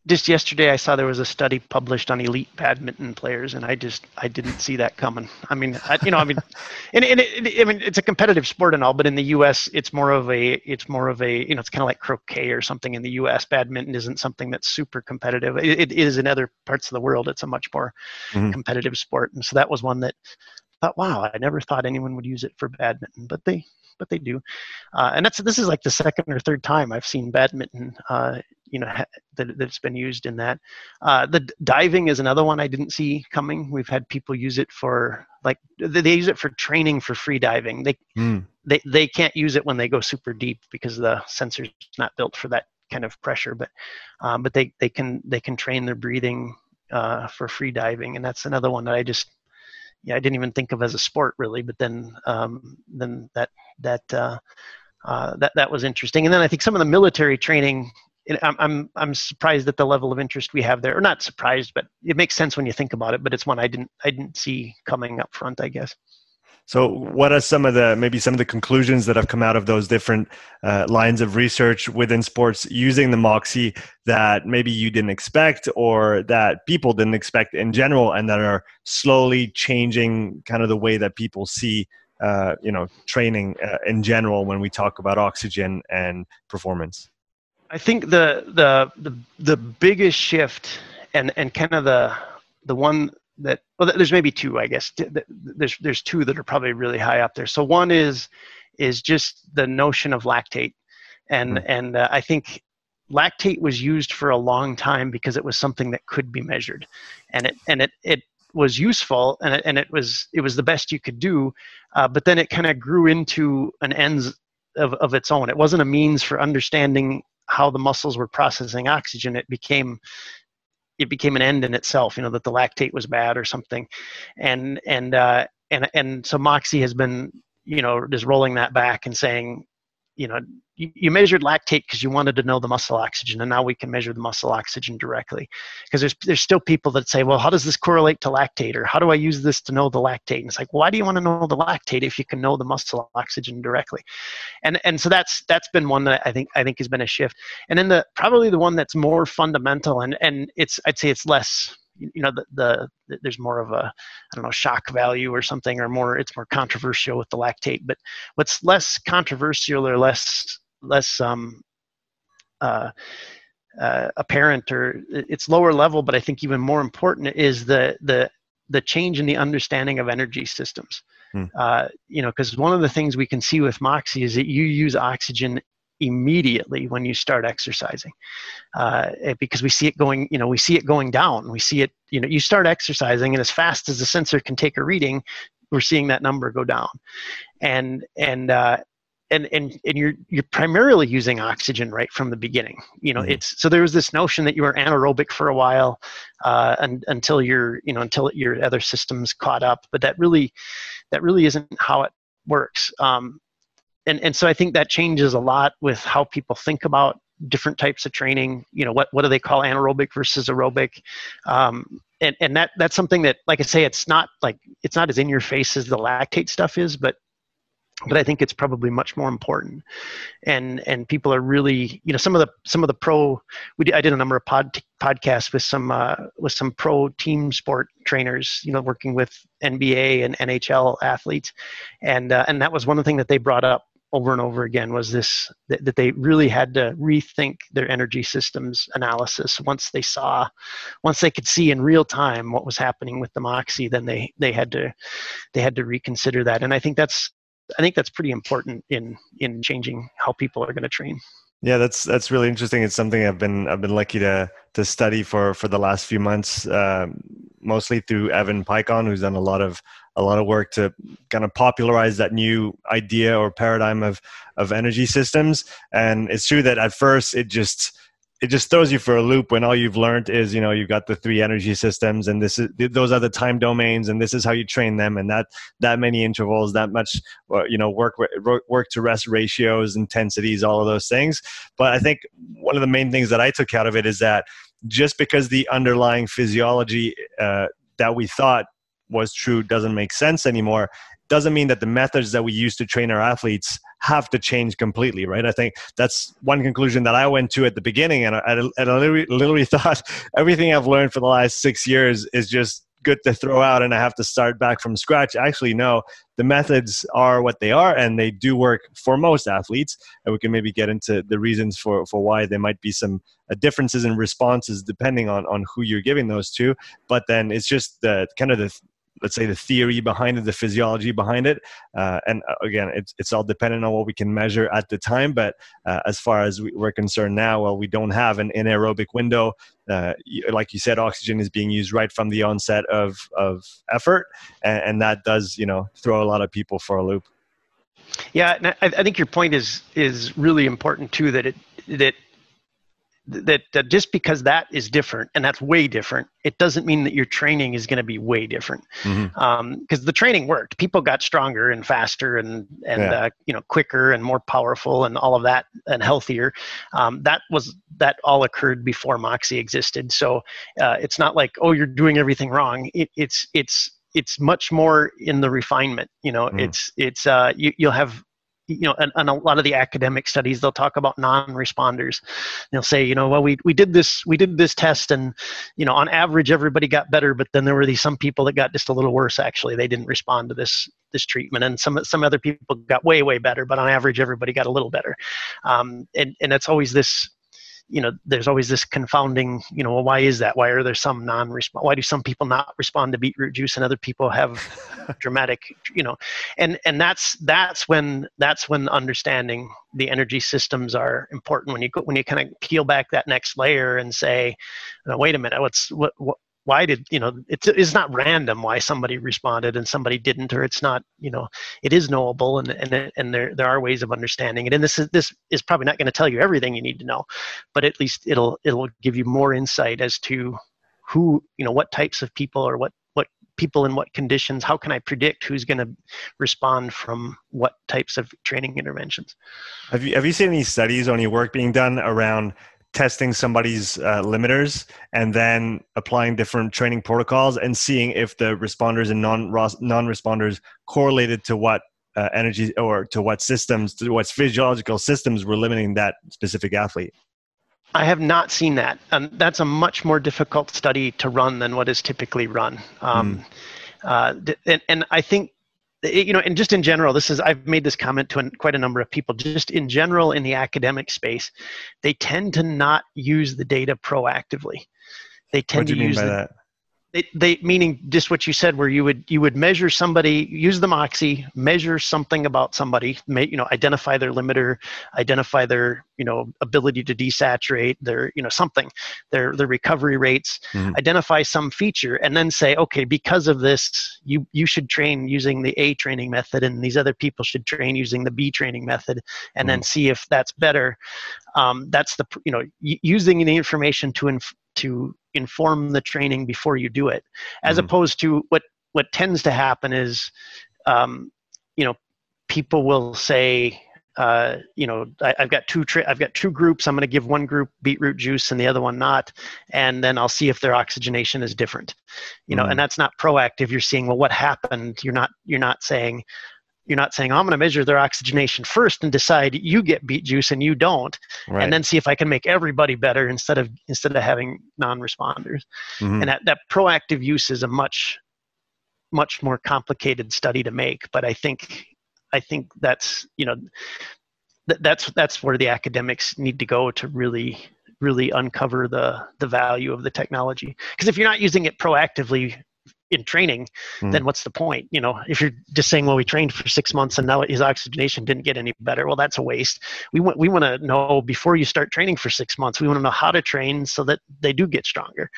just yesterday I saw there was a study published on elite badminton players, and I just I didn't see that coming. I mean, I, you know, I mean, <laughs> and, and it, I mean it's a competitive sport and all, but in the U.S. it's more of a it's more of a you know it's kind of like croquet or something in the U.S. Badminton isn't something that's super competitive. it, it is in other parts of the world. It's a much more mm-hmm. competitive sport, and so that was one that thought, wow, I never thought anyone would use it for badminton, but they but they do. Uh, and that's this is like the second or third time I've seen badminton uh, you know ha- that, that's been used in that. Uh, the diving is another one I didn't see coming. We've had people use it for like they use it for training for free diving. They mm. they they can't use it when they go super deep because the sensor's not built for that kind of pressure. But um, but they they can they can train their breathing uh, for free diving, and that's another one that I just yeah I didn't even think of as a sport really. But then um, then that that uh, uh, that that was interesting. And then I think some of the military training. I'm, I'm I'm surprised at the level of interest we have there, or not surprised, but it makes sense when you think about it. But it's one I didn't I didn't see coming up front, I guess. So, what are some of the maybe some of the conclusions that have come out of those different uh, lines of research within sports using the Moxy that maybe you didn't expect or that people didn't expect in general, and that are slowly changing kind of the way that people see, uh, you know, training uh, in general when we talk about oxygen and performance? I think the the the the biggest shift and and kind of the the one that well there's maybe two i guess. There's there's two that are probably really high up there. So one is is just the notion of lactate. And mm-hmm. and uh, i think lactate was used for a long time because it was something that could be measured. And it and it it was useful and it, and it was it was the best you could do uh, but then it kind of grew into an ends of, of its own. It wasn't a means for understanding how the muscles were processing oxygen. It became it became an end in itself you know that the lactate was bad or something. And and uh, and and so moxy has been you know just rolling that back and saying you know you, you measured lactate because you wanted to know the muscle oxygen and now we can measure the muscle oxygen directly. Because there's there's still people that say well how does this correlate to lactate or how do i use this to know the lactate? And it's like why do you want to know the lactate if you can know the muscle oxygen directly? And and so that's that's been one that i think i think has been a shift. And then the probably the one that's more fundamental and and it's i'd say it's less you know the, the, the, there's more of a i don't know shock value or something or more it's more controversial with the lactate but what's less controversial or less less um uh, uh, apparent or it's lower level but i think even more important is the the the change in the understanding of energy systems hmm. uh, you know because one of the things we can see with moxy is that you use oxygen immediately when you start exercising. Uh, because we see it going you know we see it going down. We see it you know you start exercising and as fast as the sensor can take a reading we're seeing that number go down. And and uh, and and and you're you're primarily using oxygen right from the beginning. You know mm-hmm. it's so there was this notion that you were anaerobic for a while uh, and, until your you know until your other systems caught up but that really that really isn't how it works. Um, and and so I think that changes a lot with how people think about different types of training. You know, what what do they call anaerobic versus aerobic? Um, and and that that's something that, like I say, it's not like it's not as in your face as the lactate stuff is, but but I think it's probably much more important. And and people are really, you know, some of the some of the pro. We did, I did a number of pod podcasts with some uh, with some pro team sport trainers, you know, working with NBA and NHL athletes, and uh, and that was one of the things that they brought up over and over again was this that, that, they really had to rethink their energy systems analysis. Once they saw once they could see in real time what was happening with the moxy then they they had to they had to reconsider that. And i think that's i think that's pretty important in in changing how people are going to train yeah, that's that's really interesting. It's something I've been I've been lucky to to study for for the last few months, um, mostly through Evan Peikon, who's done a lot of a lot of work to kind of popularize that new idea or paradigm of of energy systems. And it's true that at first it just it just throws you for a loop when all you've learned is you know you've got the three energy systems and this is those are the time domains and this is how you train them and that that many intervals that much uh, you know work work to rest ratios intensities all of those things. But i think one of the main things that i took out of it is that just because the underlying physiology uh, that we thought was true doesn't make sense anymore doesn't mean that the methods that we use to train our athletes have to change completely, right? I think that's one conclusion that I went to at the beginning, and I, I literally, literally <laughs> thought everything I've learned for the last six years is just good to throw out and I have to start back from scratch. Actually, no, the methods are what they are and they do work for most athletes. And we can maybe get into the reasons for, for why there might be some uh, differences in responses depending on, on who you're giving those to. But then it's just the kind of the, let's say the theory behind it, the physiology behind it. Uh, and uh, again, it's, it's all dependent on what we can measure at the time. But uh, as far as we, are concerned now, well, we don't have an anaerobic window. Uh, like you said, oxygen is being used right from the onset of, of effort. And, and that does, you know, throw a lot of people for a loop. Yeah, I, I think your point is is really important too. That it that that, that just because that is different and that's way different it doesn't mean that your training is going to be way different because mm-hmm. um, the training worked people got stronger and faster and and yeah. uh, you know quicker and more powerful and all of that and healthier um, that was that all occurred before moxy existed so uh, it's not like oh you're doing everything wrong it, it's it's it's much more in the refinement you know mm. it's it's uh you, you'll have you know, and, and, a lot of the academic studies, they'll talk about non-responders. They'll say, you know, well, we, we did this, we did this test and, you know, on average, everybody got better, but then there were these, some people that got just a little worse, actually, they didn't respond to this, this treatment. And some, some other people got way, way better, but on average, everybody got a little better. Um, and, and it's always this, you know there's always this confounding you know well, why is that? Why are there some non-respond why do some people not respond to beetroot juice and other people have <laughs> dramatic you know and and that's that's when that's when understanding the energy systems are important. When you go when you kind of peel back that next layer and say wait a minute what's what, what why did you know it's it's not random why somebody responded and somebody didn't or it's not you know it is knowable and and and there there are ways of understanding it. And this is this is probably not going to tell you everything you need to know but at least it'll it'll give you more insight as to who you know what types of people or what what people in what conditions how can i predict who's going to respond from what types of training interventions? Have you have you seen any studies or any work being done around testing somebody's uh, limiters and then applying different training protocols and seeing if the responders and non non responders correlated to what uh, energy or to what systems to what physiological systems were limiting that specific athlete I have not seen that. Um, that's a much more difficult study to run than what is typically run. Um, mm. uh, and, and, I think you know, and just in general, this is I've made this comment to quite a number of people. Just in general, in the academic space, they tend to not use the data proactively. They tend to use the, that? They, they meaning just what you said where you would you would measure somebody use the moxy measure something about somebody may, you know identify their limiter identify their you know ability to desaturate their you know something their their recovery rates mm-hmm. identify some feature and then say okay because of this you you should train using the a training method and these other people should train using the b training method and mm-hmm. then see if that's better um, that's the you know using the information to inf- to inform the training before you do it as mm-hmm. opposed to what what tends to happen is um, you know people will say uh, you know I, have got two tra- I've got two groups. I'm going to give one group beetroot juice and the other one not, and then I'll see if their oxygenation is different. You know, mm. and that's not proactive. You're seeing well what happened. You're not you're not saying you're not saying, oh, I'm going to measure their oxygenation first and decide you get beet juice and you don't, right. and then see if I can make everybody better instead of instead of having non-responders. Mm-hmm. And that, that proactive use is a much much more complicated study to make. But I think I think that's you know th- that's that's where the academics need to go to really really uncover the the value of the technology. Because if you're not using it proactively in training, mm. then what's the point? You know, if you're just saying, well, we trained for six months and now his oxygenation didn't get any better, well, that's a waste. We want we want to know before you start training for six months. We want to know how to train so that they do get stronger,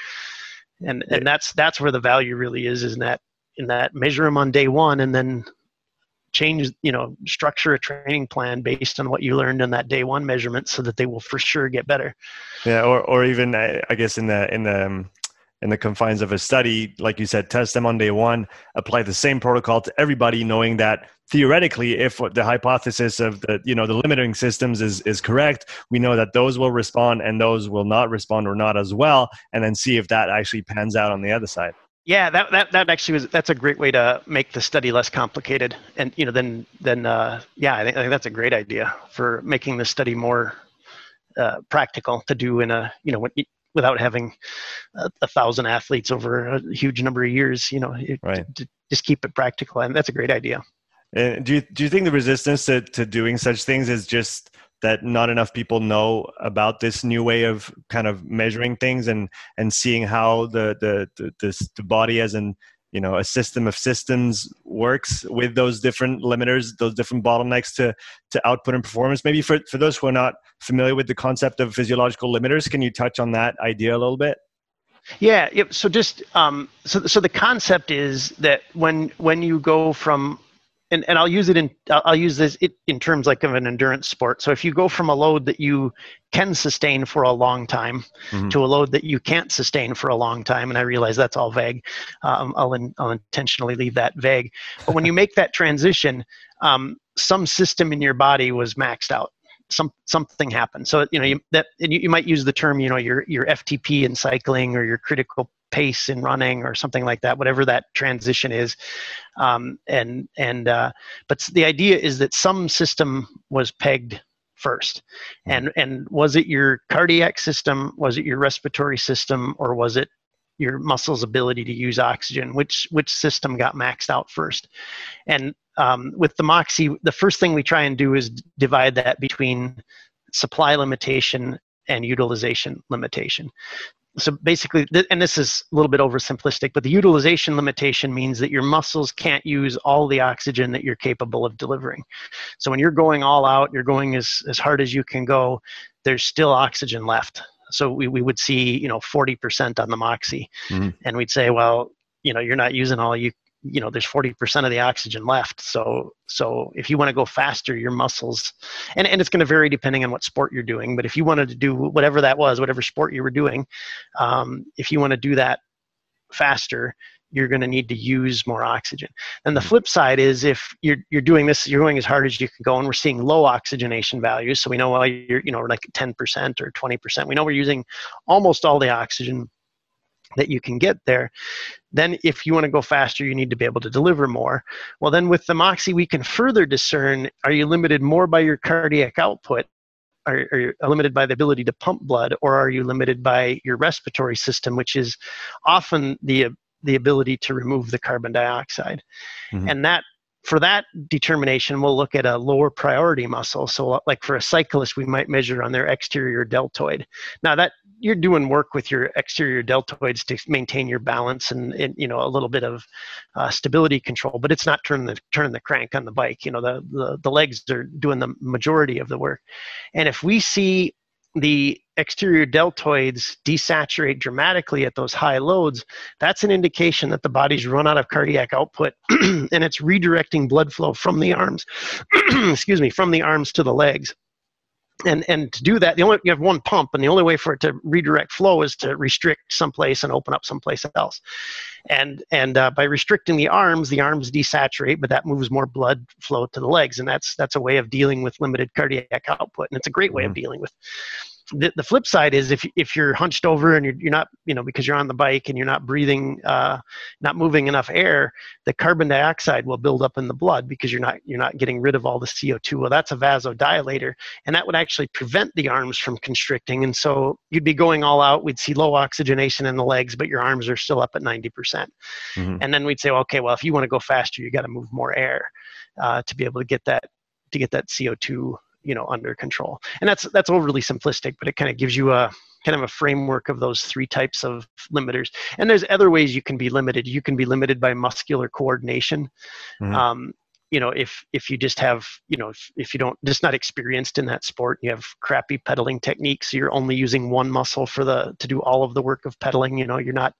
and and that's that's where the value really is. Is in that in that measure them on day one and then change you know structure a training plan based on what you learned in that day one measurement so that they will for sure get better yeah or, or even i guess in the in the um, in the confines of a study, like you said, test them on day one, apply the same protocol to everybody, knowing that theoretically, if the hypothesis of the you know the limiting systems is is correct, we know that those will respond and those will not respond or not as well, and then see if that actually pans out on the other side. Yeah, that, that, that actually was that's a great way to make the study less complicated, and you know then then uh, yeah, I think, I think that's a great idea for making the study more uh, practical to do in a you know when without having a, a, thousand athletes over a huge number of years. You know, right. to, to just keep it practical, and that's a great idea. And do you do you think the resistance to, to doing such things is just that not enough people know about this new way of kind of measuring things and and seeing how the the the, the, the body as an you know a system of systems works with those different limiters those different bottlenecks to to output and performance. Maybe for, for those who are not familiar with the concept of physiological limiters can you touch on that idea a little bit? Yeah so just um, so, so the concept is that when when you go from and, and I'll use it in I'll use this in terms like of an endurance sport. So if you go from a load that you can sustain for a long time mm-hmm. to a load that you can't sustain for a long time, and I realize that's all vague, um, I'll in, I'll intentionally leave that vague. But when you make that transition, um, some system in your body was maxed out. Some something happened. So you know you, that and you, you might use the term you know your your FTP in cycling or your critical pace in running or something like that, whatever that transition is. Um, and and uh, but the idea is that some system was pegged first, hmm. and and was it your cardiac system, was it your respiratory system, or was it your muscles' ability to use oxygen? Which which system got maxed out first? And um, with the Moxy, the first thing we try and do is divide that between supply limitation and utilization limitation so basically and this is a little bit oversimplistic but the utilization limitation means that your muscles can't use all the oxygen that you're capable of delivering. So when you're going all out you're going as, as hard as you can go there's still oxygen left. So we, we would see you know 40% on the moxy mm-hmm. and we'd say well you know you're not using all you you know there's 40% of the oxygen left so so if you want to go faster your muscles and, and it's going to vary depending on what sport you're doing but if you wanted to do whatever that was whatever sport you were doing um, if you want to do that faster you're going to need to use more oxygen. And the mm-hmm. flip side is if you're, you're doing this, you're going as hard as you can go, and we're seeing low oxygenation values. So we know well, you're, you know, like 10% or 20%. We know we're using almost all the oxygen that you can get there. Then, if you want to go faster, you need to be able to deliver more. Well, then with the Moxy, we can further discern are you limited more by your cardiac output? Are, are, you limited by the ability to pump blood, or are you limited by your respiratory system, which is often the the ability to remove the carbon dioxide? Mm-hmm. And that for that determination, we'll look at a lower priority muscle. So, like for a cyclist, we might measure on their exterior deltoid. Now, that you're doing work with your exterior deltoids to maintain your balance and, and you know a little bit of uh, stability control, but it's not turning the turning the crank on the bike. You know, the, the the legs are doing the majority of the work. And if we see the exterior deltoids desaturate dramatically at those high loads, that's an indication that the body's run out of cardiac output <clears throat> and it's redirecting blood flow from the arms, <clears throat> excuse me, from the arms to the legs. And and to do that, the only you have one pump, and the only way for it to redirect flow is to restrict someplace and open up someplace else. And and uh, by restricting the arms, the arms desaturate, but that moves more blood flow to the legs, and that's that's a way of dealing with limited cardiac output, and it's a great way mm-hmm. of dealing with the, the flip side is if if you're hunched over and you're, you're not you know because you're on the bike and you're not breathing uh, not moving enough air the carbon dioxide will build up in the blood because you're not you're not getting rid of all the co2 well that's a vasodilator and that would actually prevent the arms from constricting. And so you'd be going all out. We'd see low oxygenation in the legs but your arms are still up at 90%. Mm hmm and then we'd say okay well if you want to go faster you got to move more air uh, to be able to get that to get that co2 you know under control. And that's that's overly simplistic but it kind of gives you a kind of a framework of those three types of limiters. And there's other ways you can be limited. You can be limited by muscular coordination. Mm-hmm. um, you know if if you just have you know if, if you don't just not experienced in that sport you have crappy pedaling techniques you're only using one muscle for the to do all of the work of pedaling you know you're not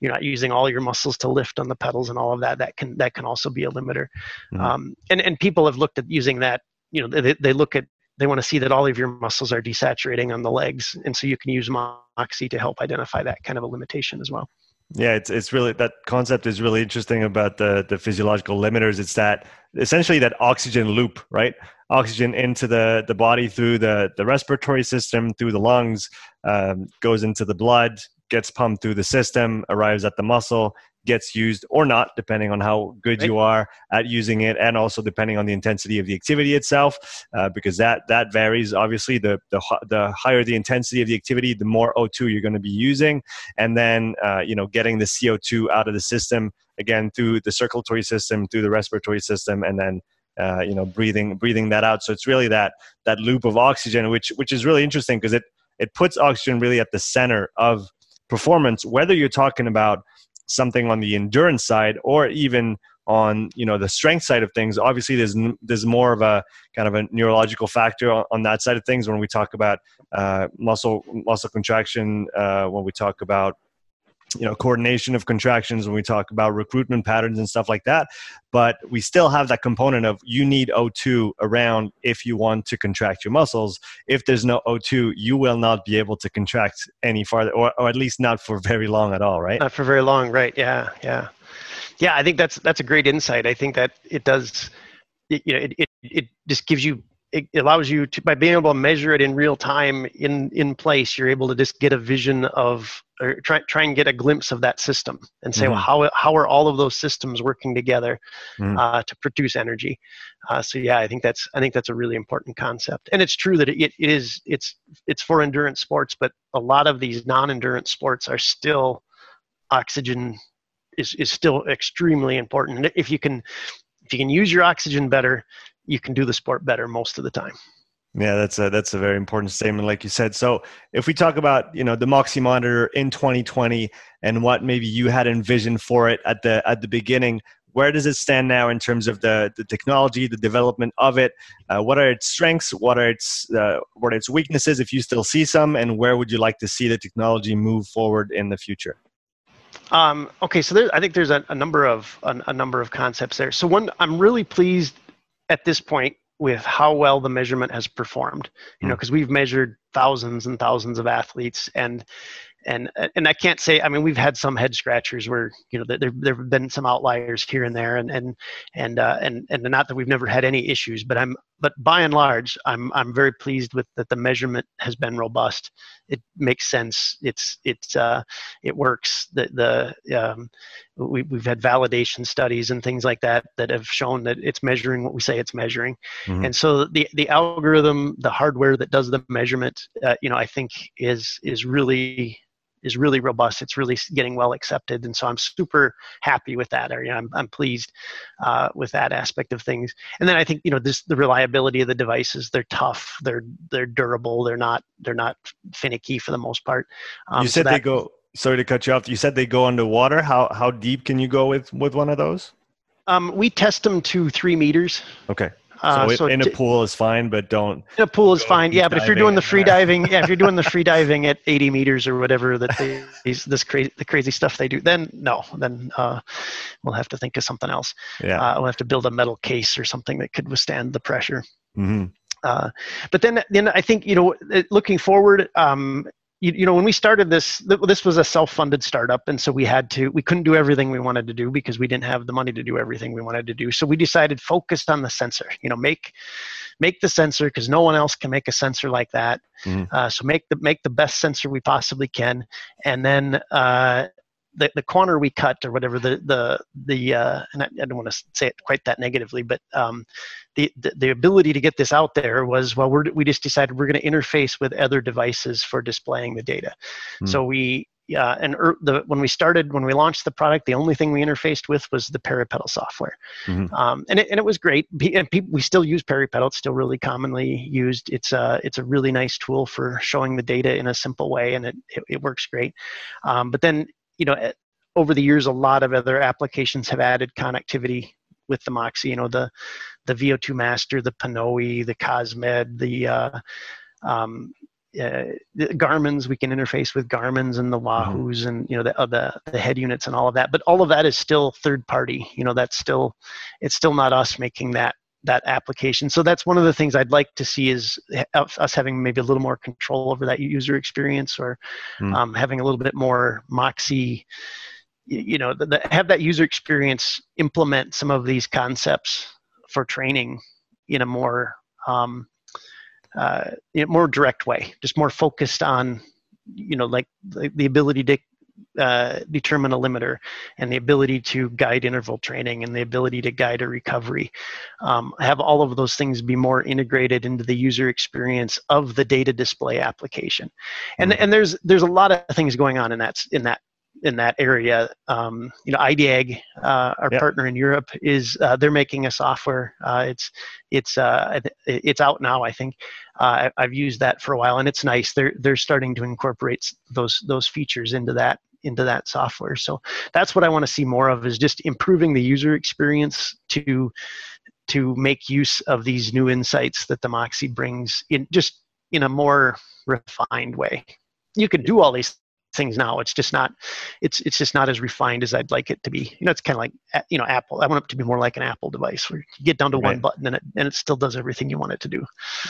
you're not using all your muscles to lift on the pedals and all of that that can that can also be a limiter. Mm-hmm. um, and and people have looked at using that you know they, they look at they want to see that all of your muscles are desaturating on the legs and so you can use moxy to help identify that kind of a limitation as well. Yeah it's it's really that concept is really interesting about the the physiological limiters. It's that essentially that oxygen loop right? Oxygen into the the body through the the respiratory system through the lungs um, goes into the blood gets pumped through the system arrives at the muscle gets used or not, depending on how good right. you are at using it, and also depending on the intensity of the activity itself, uh, because that that varies. Obviously, the, the the higher the intensity of the activity, the more O2 you're going to be using, and then uh, you know getting the CO2 out of the system again through the circulatory system, through the respiratory system, and then uh, you know breathing breathing that out. So it's really that that loop of oxygen, which which is really interesting because it it puts oxygen really at the center of performance, whether you're talking about something on the endurance side or even on you know the strength side of things. Obviously there's there's more of a kind of a neurological factor on, on that side of things when we talk about uh, muscle muscle contraction uh, when we talk about you know coordination of contractions when we talk about recruitment patterns and stuff like that. But we still have that component of you need o2 around if you want to contract your muscles. If there's no o2 you will not be able to contract any farther or, or at least not for very long at all right? Not for very long right yeah yeah. Yeah i think that's that's a great insight. I think that it does it, you know it, it, it just gives you it allows you to by being able to measure it in real time in in place you're able to just get a vision of or try try and get a glimpse of that system and say mm-hmm. well how how are all of those systems working together mm-hmm. uh, to produce energy uh, so yeah i think that's i think that's a really important concept and it's true that it, it is it's it's for endurance sports but a lot of these non-endurance sports are still oxygen is, is still extremely important if you can if you can use your oxygen better you can do the sport better most of the time. Yeah, that's a that's a very important statement, like you said. So, if we talk about you know the Moxy monitor in 2020 and what maybe you had envisioned for it at the at the beginning, where does it stand now in terms of the the technology, the development of it? Uh, what are its strengths? What are its uh, what are its weaknesses, if you still see some? And where would you like to see the technology move forward in the future? Um, okay, so there, I think there's a, a number of a, a number of concepts there. So one, I'm really pleased at this point with how well the measurement has performed you know because hmm. we've measured thousands and thousands of athletes and and and I can't say I mean we've had some head scratchers where you know there there've been some outliers here and there and and and uh, and and not that we've never had any issues but I'm but by and large I'm I'm very pleased with that the measurement has been robust. It makes sense. It's it's uh, it works. The the um, we, we've had validation studies and things like that that have shown that it's measuring what we say it's measuring. Mm-hmm. and so the the algorithm the hardware that does the measurement uh, you know I think is is really is really robust. It's really getting well accepted, and so I'm super happy with that. Area. I'm I'm pleased uh, with that aspect of things. And then I think you know this the reliability of the devices. They're tough. They're they're durable. They're not they're not finicky for the most part. Um, you said so that, they go. Sorry to cut you off. You said they go underwater. How how deep can you go with with one of those? Um, we test them to three meters. Okay. Uh, so, so, in a pool is fine, but don't. In a pool is fine, yeah. But if you're doing the free diving, yeah, if you're doing the free <laughs> diving at 80 meters or whatever that they, these this crazy the crazy stuff they do, then no, then uh, we'll have to think of something else. Yeah, uh, we'll have to build a metal case or something that could withstand the pressure. Mm-hmm. Uh, but then, then I think you know, looking forward, um, you, you know when we started this this was a self-funded startup and so we had to we couldn't do everything we wanted to do because we didn't have the money to do everything we wanted to do so we decided focused on the sensor you know make make the sensor because no one else can make a sensor like that mm-hmm. uh, so make the make the best sensor we possibly can and then uh, the, the corner we cut or whatever the the the uh, and I, I don't want to say it quite that negatively, but um, the, the, the ability to get this out there was well we're, we just decided we're going to interface with other devices for displaying the data. Mm. So we yeah, and er, the, when we started, when we launched the product, the only thing we interfaced with was the Peripedal software, mm-hmm. um, and it and it was great. And people, we still use Peripedal; it's still really commonly used. It's a it's a really nice tool for showing the data in a simple way, and it it, it works great. Um, but then you know, eh, over the years, a lot of other applications have added connectivity with the Moxy. You know, the the VO2 Master, the Pnoe, the Cosmed, the uh, um, uh, the Garmin's. We can interface with Garmin's and the mm-hmm. Wahoos mm-hmm. and you know the, uh, the the head units and all of that. But all of that is still third party. You know, that's still it's still not us making that that application. So that's one of the things I'd like to see is us having maybe a little more control over that user experience or mm. um, having a little bit more Moxy, you know, the, the, have that user experience implement some of these concepts for training in a more um, uh, more direct way, just more focused on, you know, like the, the ability to uh, determine a limiter and the ability to guide interval training and the ability to guide a recovery um, have all of those things be more integrated into the user experience of the data display application and mm-hmm. and there's there's a lot of things going on in that in that in that area. Um, you know, IDEAG, uh, our yep. partner in Europe, is uh, they're making a software. Uh, it's it's uh, it's out now. I think uh, I've used that for a while, and it's nice. They're they're starting to incorporate those those features into that into that software. So that's what I want to see more of is just improving the user experience to to make use of these new insights that the Moxy brings in just in a more refined way. You can do all these things now. It's just not, it's it's just not as refined as I'd like it to be. You know, it's kind of like you know Apple. I want it to be more like an Apple device where you get down to right. one button and it and it still does everything you want it to do.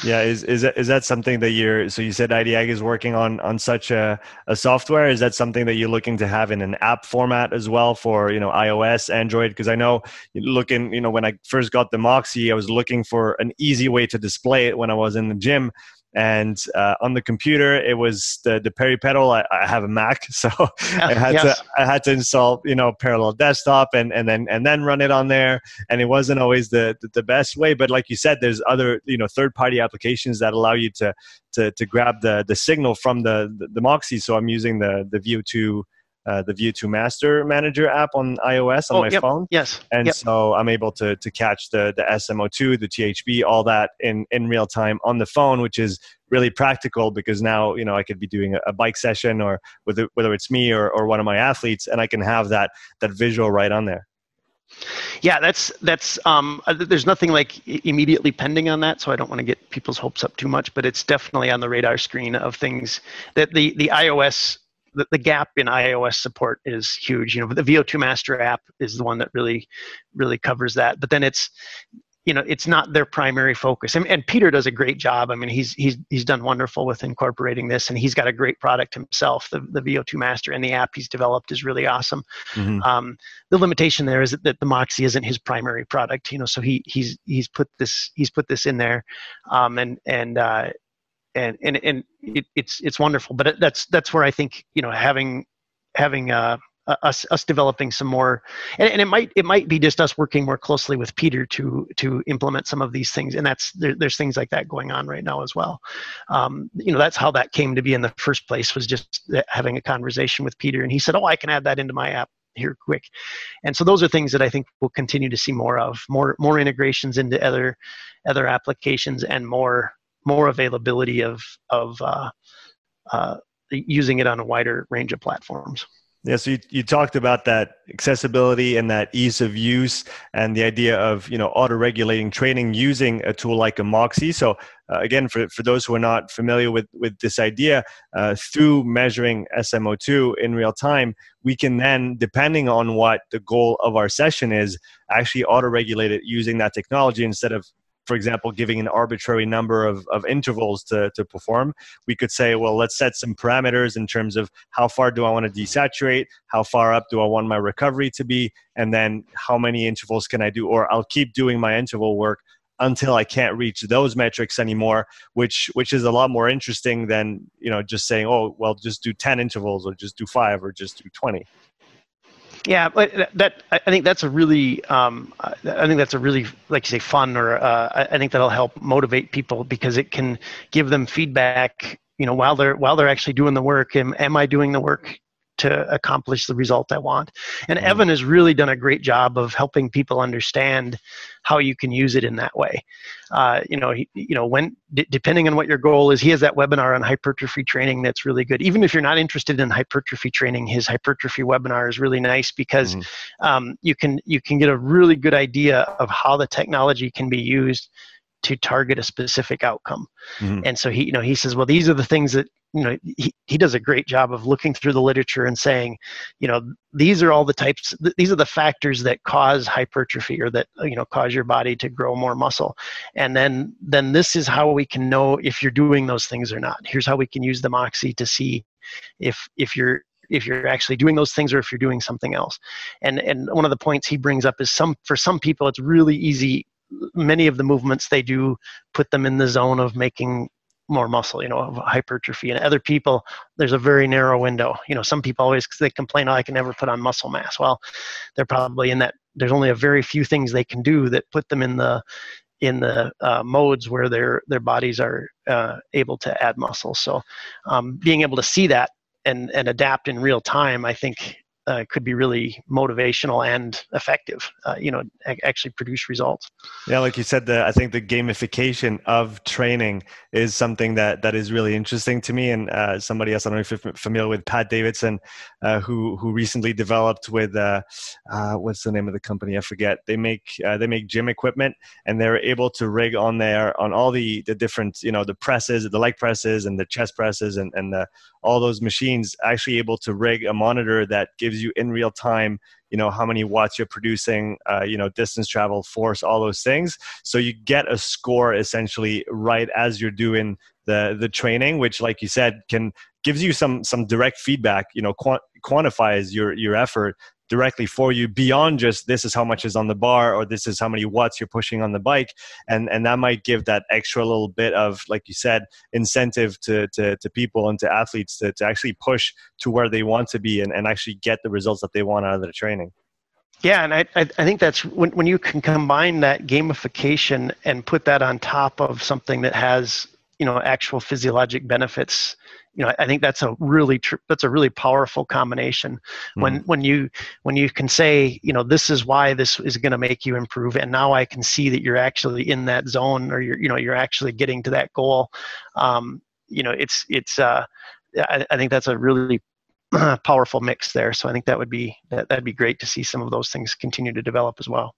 Yeah, is is that, is that something that you're? So you said IDEAG is working on on such a, a software. Is that something that you're looking to have in an app format as well for you know iOS, Android? Because I know looking, you know, when I first got the Moxy, I was looking for an easy way to display it when I was in the gym and uh, on the computer it was the the Peripedal. I, I have a Mac, <laughs> so yeah, I had yes. to I had to install you know parallel desktop and and then and then run it on there, and it wasn't always the the, the best way. But like you said, there's other you know third party applications that allow you to to to grab the the signal from the the, the Moxy. So I'm using the the VO2 uh, the VO2 Master Manager app on iOS on oh, my yep. phone. Yes. And yep. so I'm able to to catch the the SMO2, the THB, all that in in real time on the phone, which is really practical because now you know I could be doing a, a bike session or whether whether it's me or, or one of my athletes, and I can have that that visual right on there. Yeah, that's that's. Um, uh, there's nothing like immediately pending on that, so I don't want to get people's hopes up too much. But it's definitely on the radar screen of things that the the iOS the, the gap in iOS support is huge. You know, the VO2 Master app is the one that really, really covers that. But then it's, you know, it's not their primary focus. And, and Peter does a great job. I mean, he's he's he's done wonderful with incorporating this, and he's got a great product himself. The the VO2 Master and the app he's developed is really awesome. Mm-hmm. Um, the limitation there is that, that the Moxy isn't his primary product. You know, so he he's he's put this he's put this in there, um, and and uh, and and and it, it's it's wonderful. But that's that's where I think you know having having uh, us us developing some more, and, and, it might it might be just us working more closely with Peter to to implement some of these things, and that's there, there's things like that going on right now as well. Um, you know that's how that came to be in the first place was just having a conversation with Peter, and he said, "Oh, I can add that into my app." here quick and so those are things that i think we'll continue to see more of more more integrations into other other applications and more more availability of of uh, uh, using it on a wider range of platforms. Yeah, so you, you talked about that accessibility and that ease of use and the idea of, you know, auto-regulating training using a tool like a Moxy. So uh, again, for, for those who are not familiar with, with this idea, uh, through measuring SMO2 in real time, we can then, depending on what the goal of our session is, actually auto-regulate it using that technology instead of for example, giving an arbitrary number of, of intervals to, to perform, we could say, well, let's set some parameters in terms of how far do I want to desaturate, how far up do I want my recovery to be, and then how many intervals can I do, or I'll keep doing my interval work until I can't reach those metrics anymore, which which is a lot more interesting than you know just saying, oh well, just do ten intervals or just do five or just do twenty. Yeah, but that I think that's a really um, I think that's a really like you say fun or uh, I think that'll help motivate people because it can give them feedback. You know, while they're while they're actually doing the work, am, am I doing the work to accomplish the result I want. And mm-hmm. Evan has really done a great job of helping people understand how you can use it in that way. Uh, you know, he, you know, when d- depending on what your goal is, he has that webinar on hypertrophy training that's really good. Even if you're not interested in hypertrophy training, his hypertrophy webinar is really nice because mm-hmm. um, you can you can get a really good idea of how the technology can be used to target a specific outcome. Mm-hmm. And so he, you know, he says, well, these are the things that, you know, he, he does a great job of looking through the literature and saying, you know, these are all the types, these are the factors that cause hypertrophy or that, you know, cause your body to grow more muscle. And then, then this is how we can know if you're doing those things or not. Here's how we can use the Moxy to see if, if you're, if you're actually doing those things or if you're doing something else. And and one of the points he brings up is some for some people it's really easy many of the movements they do put them in the zone of making more muscle, you know, of hypertrophy. And other people, there's a very narrow window. You know, some people always they complain, "Oh, I can never put on muscle mass." Well, they're probably in that. There's only a very few things they can do that put them in the in the uh, modes where their their bodies are uh, able to add muscle. So, um, being able to see that and and adapt in real time, I think uh, could be really motivational and effective. Uh, you know, actually produce results. Yeah, like you said, the I think the gamification of training is something that that is really interesting to me. And uh, somebody else I don't know if you're familiar with Pat Davidson, uh, who who recently developed with uh, uh, what's the name of the company? I forget. They make they make gym equipment, and they're able to rig on there on all the the different you know the presses, the leg presses, and the chest presses, and and the, all those machines. Actually, able to rig a monitor that gives you in real time you know how many watts you're producing uh, you know distance travel force all those things. So you get a score essentially right as you're doing the the training which like you said can gives you some some direct feedback you know quant- quantifies your your effort directly for you beyond just this is how much is on the bar or this is how many watts you're pushing on the bike. And and that might give that extra little bit of like you said incentive to to, to people and to athletes to, to actually push to where they want to be and, and actually get the results that they want out of their training. Yeah, and I, I think that's when, when you can combine that gamification and put that on top of something that has you know actual physiologic benefits you know i think that's a really tr- that's a really powerful combination. Mm. when when you when you can say you know this is why this is going to make you improve and now i can see that you're actually in that zone or you're you know you're actually getting to that goal um, you know it's it's uh I, I think that's a really <clears throat> powerful mix there. So i think that would be that, that'd be great to see some of those things continue to develop as well.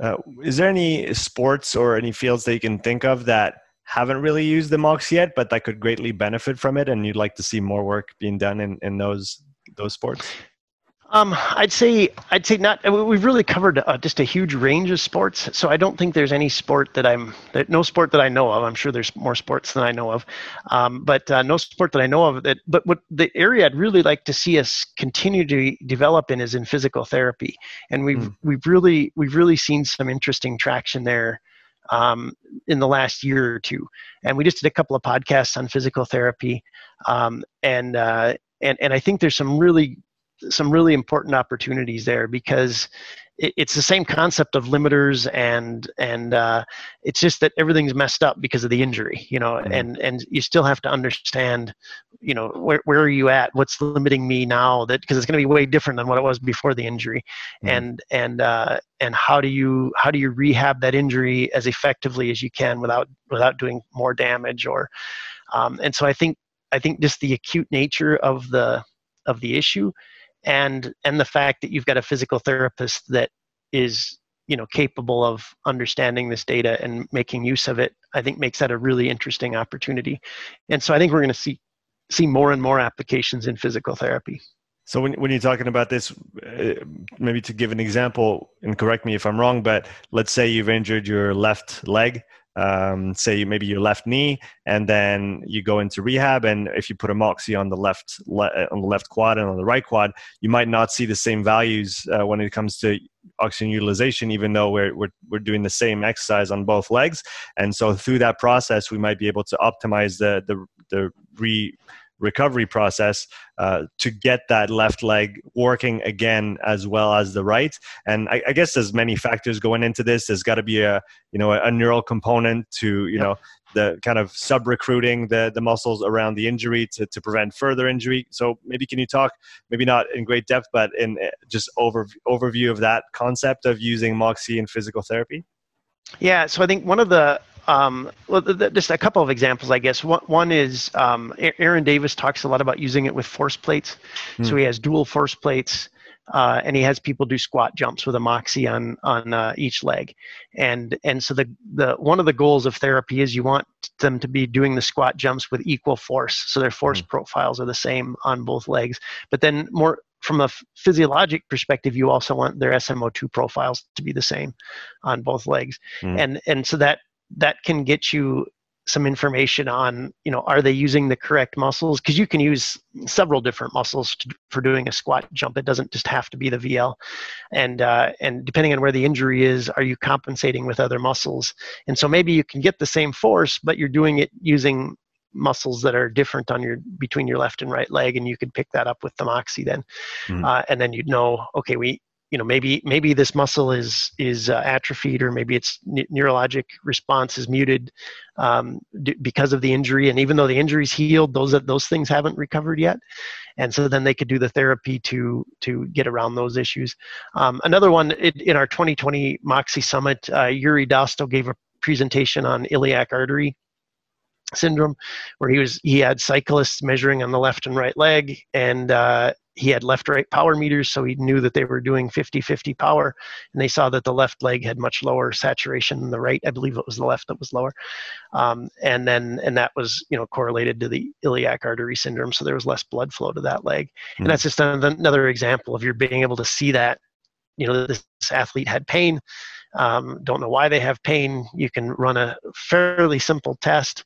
Uh, is there any sports or any fields that you can think of that haven't really used the Mox yet, but that could greatly benefit from it, and you'd like to see more work being done in, in those those sports? Um, I'd say I'd say not. We've really covered uh, just a huge range of sports, so I don't think there's any sport that I'm that no sport that I know of. I'm sure there's more sports than I know of, um, but uh, no sport that I know of. That but what the area I'd really like to see us continue to develop in is in physical therapy, and we've mm. we've really we've really seen some interesting traction there um, in the last year or two. And we just did a couple of podcasts on physical therapy, um, and uh, and and I think there's some really some really important opportunities there because it, it's the same concept of limiters and and uh, it's just that everything's messed up because of the injury you know mm-hmm. and and you still have to understand you know where, where are you at what's limiting me now that because it's going to be way different than what it was before the injury mm-hmm. and and uh, and how do you how do you rehab that injury as effectively as you can without without doing more damage or um, and so i think i think just the acute nature of the of the issue and and the fact that you've got a physical therapist that is you know capable of understanding this data and making use of it i think makes that a really interesting opportunity. And so i think we're going to see see more and more applications in physical therapy. So when, when you're talking about this uh, maybe to give an example and correct me if i'm wrong but let's say you've injured your left leg um, say maybe your left knee, and then you go into rehab. And if you put a moxy on the left le- on the left quad and on the right quad, you might not see the same values uh, when it comes to oxygen utilization, even though we're, we're we're doing the same exercise on both legs. And so through that process, we might be able to optimize the the the re recovery process uh, to get that left leg working again as well as the right. And I, I guess there's many factors going into this. There's got to be a you know a, neural component to you yep. know the kind of sub recruiting the the muscles around the injury to, to prevent further injury. So maybe can you talk maybe not in great depth, but in uh, just over overview of that concept of using Moxy in physical therapy? Yeah, so I think one of the um, well, just a couple of examples, I guess. One, one is um, Aaron Davis talks a lot about using it with force plates. Mm. So he has dual force plates, uh, and he has people do squat jumps with a moxy on on uh, each leg. And and so the the one of the goals of therapy is you want them to be doing the squat jumps with equal force, so their force mm. profiles are the same on both legs. But then more from a physiologic perspective, you also want their SMO2 profiles to be the same on both legs, mm. and and so that that can get you some information on you know are they using the correct muscles? Because you can use several different muscles to, for doing a squat jump. It doesn't just have to be the vl and uh, and depending on where the injury is are you compensating with other muscles? And so maybe you can get the same force but you're doing it using muscles that are different on your between your left and right leg and you could pick that up with the moxy then. Mm. uh, and then you'd know okay we you know maybe maybe this muscle is is uh, atrophied or maybe its ne- neurologic response is muted um, d- because of the injury. And even though the injury's healed those those things haven't recovered yet. And so then they could do the therapy to to get around those issues. Um, another one in, in, our 2020 moxy summit uh, yuri dosto gave a presentation on iliac artery syndrome where he was he had cyclists measuring on the left and right leg. And uh, he had left right power meters so he knew that they were doing 50-50 power and they saw that the left leg had much lower saturation than the right. I believe it was the left that was lower. Um, and then and that was you know correlated to the iliac artery syndrome so there was less blood flow to that leg. Mm-hmm. and that's just another example of your being able to see that you know this athlete had pain. Um, don't know why they have pain. You can run a fairly simple test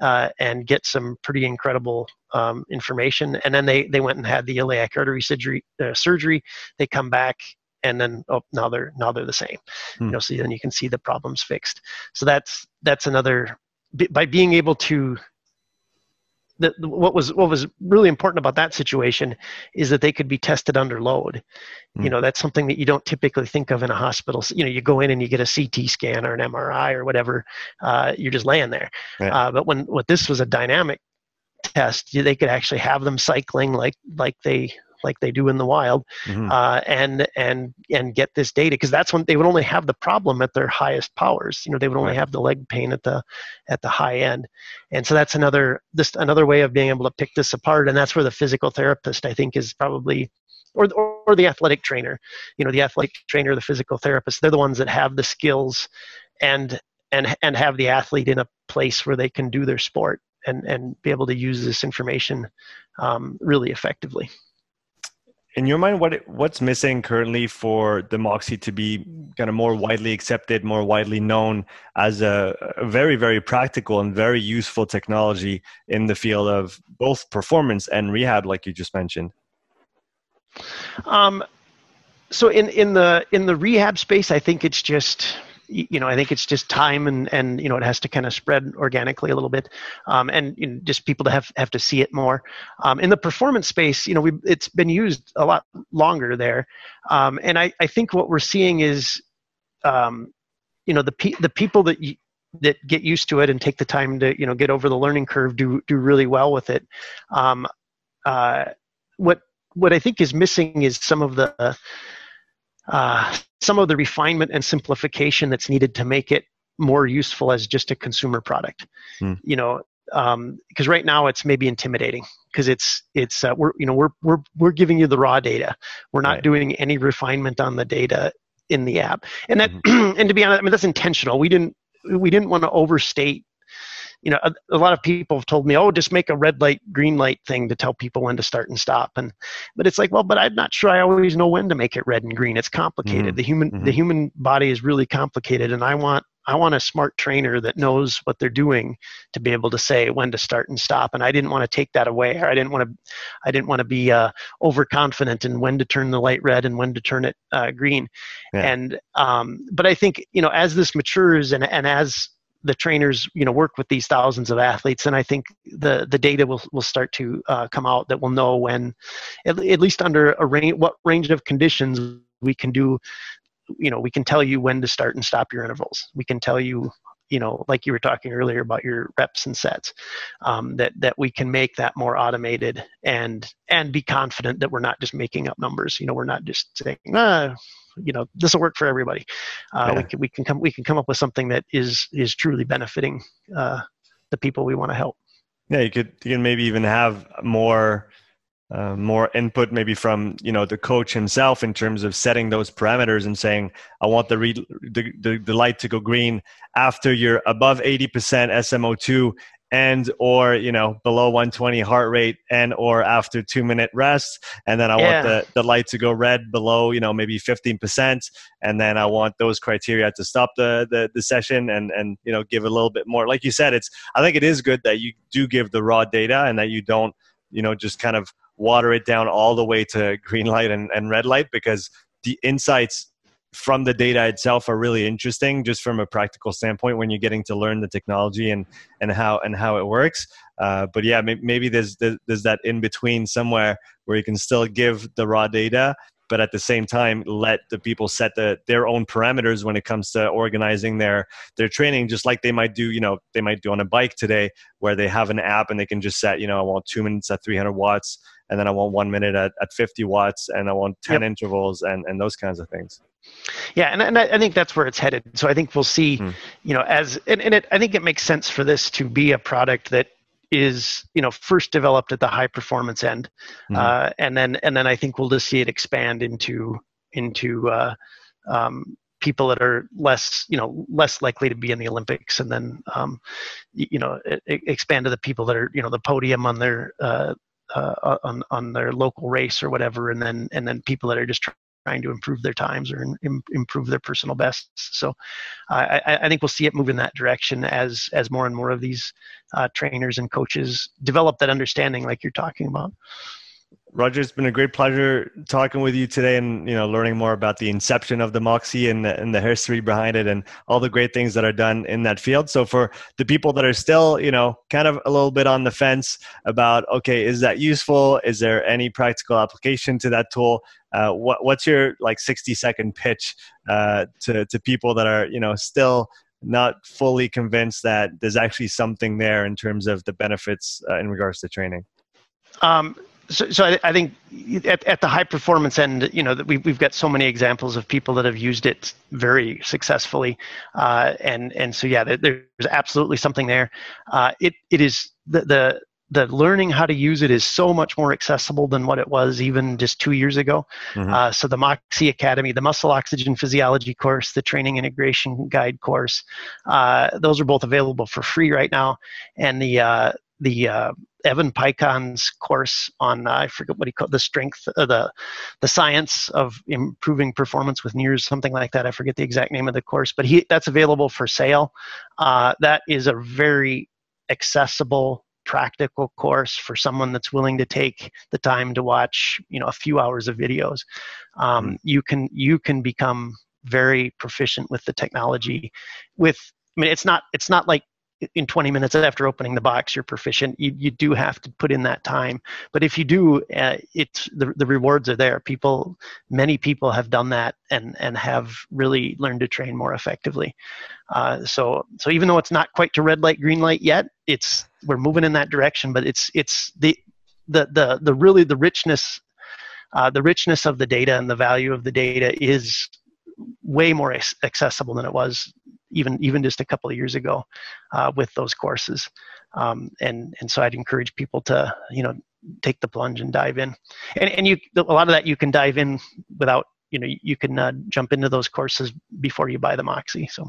uh, and get some pretty incredible um, information. And then they, they went and had the iliac artery surgery. Uh, surgery. They come back and then oh now they're now they're the same. Hmm. You know, so then you can see the problems fixed. So that's that's another by being able to the, what was what was really important about that situation is that they could be tested under load. Mm. You know, that's something that you don't typically think of in a hospital. You know, you go in and you get a CT scan or an MRI or whatever. Uh, you're just laying there. Uh, but when what this was a dynamic test, they could actually have them cycling like like they like they do in the wild, mm-hmm. uh, and and and get this data because that's when they would only have the problem at their highest powers. You know, they would only right. have the leg pain at the at the high end, and so that's another this another way of being able to pick this apart. And that's where the physical therapist I think is probably or, or the athletic trainer you know the athletic trainer the physical therapist they're the ones that have the skills and and and have the athlete in a place where they can do their sport and and be able to use this information um, really effectively in your mind, what what's missing currently for the Moxy to be kind of more widely accepted, more widely known as a, a, very, very practical and very useful technology in the field of both performance and rehab, like you just mentioned? Um, so in in the in the rehab space, I think it's just you know, I think it's just time and, and you know, it has to kind of spread organically a little bit, um, and you know, just people to have have to see it more. Um, in the performance space, you know, we it's been used a lot longer there, um, and I, I think what we're seeing is, um, you know, the pe- the people that you, that get used to it and take the time to you know get over the learning curve do do really well with it. Um, uh, what what I think is missing is some of the uh, some of the refinement and simplification that's needed to make it more useful as just a consumer product. Hmm. You know, because um, right now it's maybe intimidating because it's it's uh, we're you know we're we're we're giving you the raw data. We're not right. doing any refinement on the data in the app, and that mm-hmm. <clears throat> and to be honest, I mean that's intentional. We didn't we didn't want to overstate you know, a, a, lot of people have told me, oh, just make a red light, green light thing to tell people when to start and stop. And, but it's like, well, but I'm not sure I always know when to make it red and green. It's complicated. Mm-hmm. The human, mm-hmm. the human body is really complicated. And I want, I want a smart trainer that knows what they're doing to be able to say when to start and stop. And I didn't want to take that away. or I didn't want to, I didn't want to be uh, overconfident in when to turn the light red and when to turn it uh, green. Yeah. And, um, but I think, you know, as this matures and, and as the trainers you know work with these thousands of athletes and i think the the data will, will start to uh, come out that will know when at, at least under a range what range of conditions we can do you know we can tell you when to start and stop your intervals. We can tell you you know like you were talking earlier about your reps and sets um, that that we can make that more automated and and be confident that we're not just making up numbers you know we're not just saying ah you know this will work for everybody. Uh, yeah. We can we can come we can come up with something that is is truly benefiting uh, the people we want to help. Yeah, you could you can maybe even have more. Uh, more input maybe from you know the coach himself in terms of setting those parameters and saying i want the, re- the, the, the light to go green after you're above 80% smo2 and or you know below 120 heart rate and or after two minute rest. And then i yeah. want the, the light to go red below you know maybe 15% and then i want those criteria to stop the, the the session and and you know give a little bit more. Like you said it's i think it is good that you do give the raw data and that you don't you know just kind of water it down all the way to green light and, and red light because the insights from the data itself are really interesting just from a practical standpoint when you're getting to learn the technology and and how and how it works. Uh, but yeah maybe, maybe there's, there's that in between somewhere where you can still give the raw data but at the same time let the people set the, their own parameters when it comes to organizing their their training just like they might do you know they might do on a bike today where they have an app and they can just set you know i want two minutes at 300 watts and then i want one minute at, at 50 watts and i want 10 yep. intervals and, and those kinds of things yeah, and, and I think that's where it's headed. So I think we'll see, hmm. you know, as and, and it, I think it makes sense for this to be a product that is you know first developed at the high performance end mm-hmm. uh, and then and then i think we'll just see it expand into into uh, um, people that are less you know less likely to be in the olympics and then um, you know expand to the people that are you know the podium on their uh, uh on on their local race or whatever and then and then people that are just trying to improve their times or in, improve their personal bests. So uh, I, I, think we'll see it move in that direction as as more and more of these uh, trainers and coaches develop that understanding, like you're talking about. Roger, it's been a great pleasure talking with you today and you know learning more about the inception of the Moxy and the, and the history behind it and all the great things that are done in that field. So for the people that are still you know kind of a little bit on the fence about okay, is that useful? Is there any practical application to that tool? Uh, what, what's your like 60 second pitch uh, to to people that are you know still not fully convinced that there's actually something there in terms of the benefits uh, in regards to training? Um, so, so I, I, think at, at the high performance end, you know, that we've, we've got so many examples of people that have used it very successfully. Uh, and, and so, yeah, there's absolutely something there. Uh, it, it is the, the, the learning how to use it is so much more accessible than what it was even just two years ago. Mm-hmm. Uh, so the Moxy Academy, the Muscle Oxygen Physiology course, the Training Integration Guide course, uh, those are both available for free right now. And the uh, the uh, Evan Peikon's course on uh, I forget what he called the strength uh, the the science of improving performance with NIRS something like that. I forget the exact name of the course but he that's available for sale. Uh, that is a very accessible practical course for someone that's willing to take the time to watch you know a few hours of videos. Um, mm. you can you can become very proficient with the technology with I mean, it's not it's not like in 20 minutes after opening the box you're proficient. You, you do have to put in that time. But if you do uh, it's the, the rewards are there. People many people have done that and and have really learned to train more effectively. Uh, so so even though it's not quite to red light green light yet it's we're moving in that direction but it's it's the the the, the really the richness uh, the richness of the data and the value of the data is way more accessible than it was even even just a couple of years ago uh, with those courses. Um, and and so I'd encourage people to you know take the plunge and dive in. And and you a lot of that you can dive in without you know you can uh, jump into those courses before you buy the Moxy. So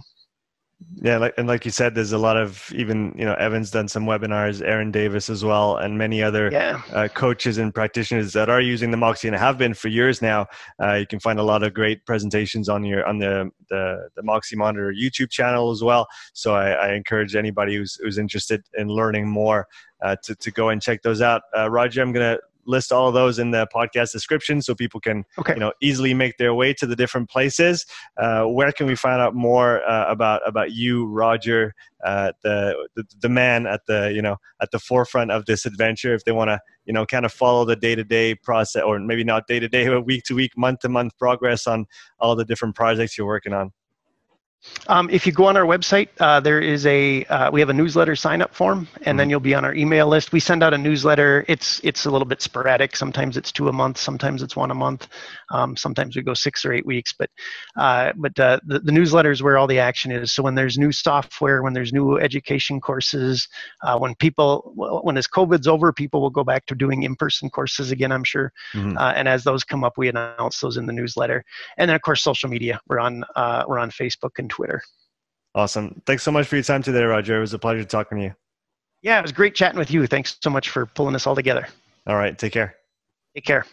yeah like, and like you said there's a lot of even you know evan's done some webinars aaron davis as well and many other yeah. uh, coaches and practitioners that are using the moxy and have been for years now. Uh, you can find a lot of great presentations on your on the the, the moxy monitor youtube channel as well. So i, I encourage anybody who's, who's interested in learning more uh, to, to go and check those out. Uh, roger i'm going to list all of those in the podcast description so people can okay. you know easily make their way to the different places. Uh, where can we find out more uh, about about you, Roger, uh, the, the, the man at the you know at the forefront of this adventure? If they want to you know kind of follow the day to day process, or maybe not day to day, but week to week, month to month progress on all the different projects you're working on. Um, if you go on our website, uh, there is a uh, we have a newsletter sign up form, and mm-hmm. then you'll be on our email list. We send out a newsletter. It's it's a little bit sporadic. Sometimes it's two a month. Sometimes it's one a month. Um, sometimes we go six or eight weeks. But uh, but uh, the, the newsletter is where all the action is. So when there's new software, when there's new education courses, uh, when people when this COVID's over, people will go back to doing in person courses again. I'm sure. Mm-hmm. Uh, and as those come up, we announce those in the newsletter. And then of course social media. We're on we're on Facebook and Twitter. Awesome. Thanks so much for your time today, Roger. It was a pleasure talking to you. Yeah, it was great chatting with you. Thanks so much for pulling this all together. All right. Take care. Take care.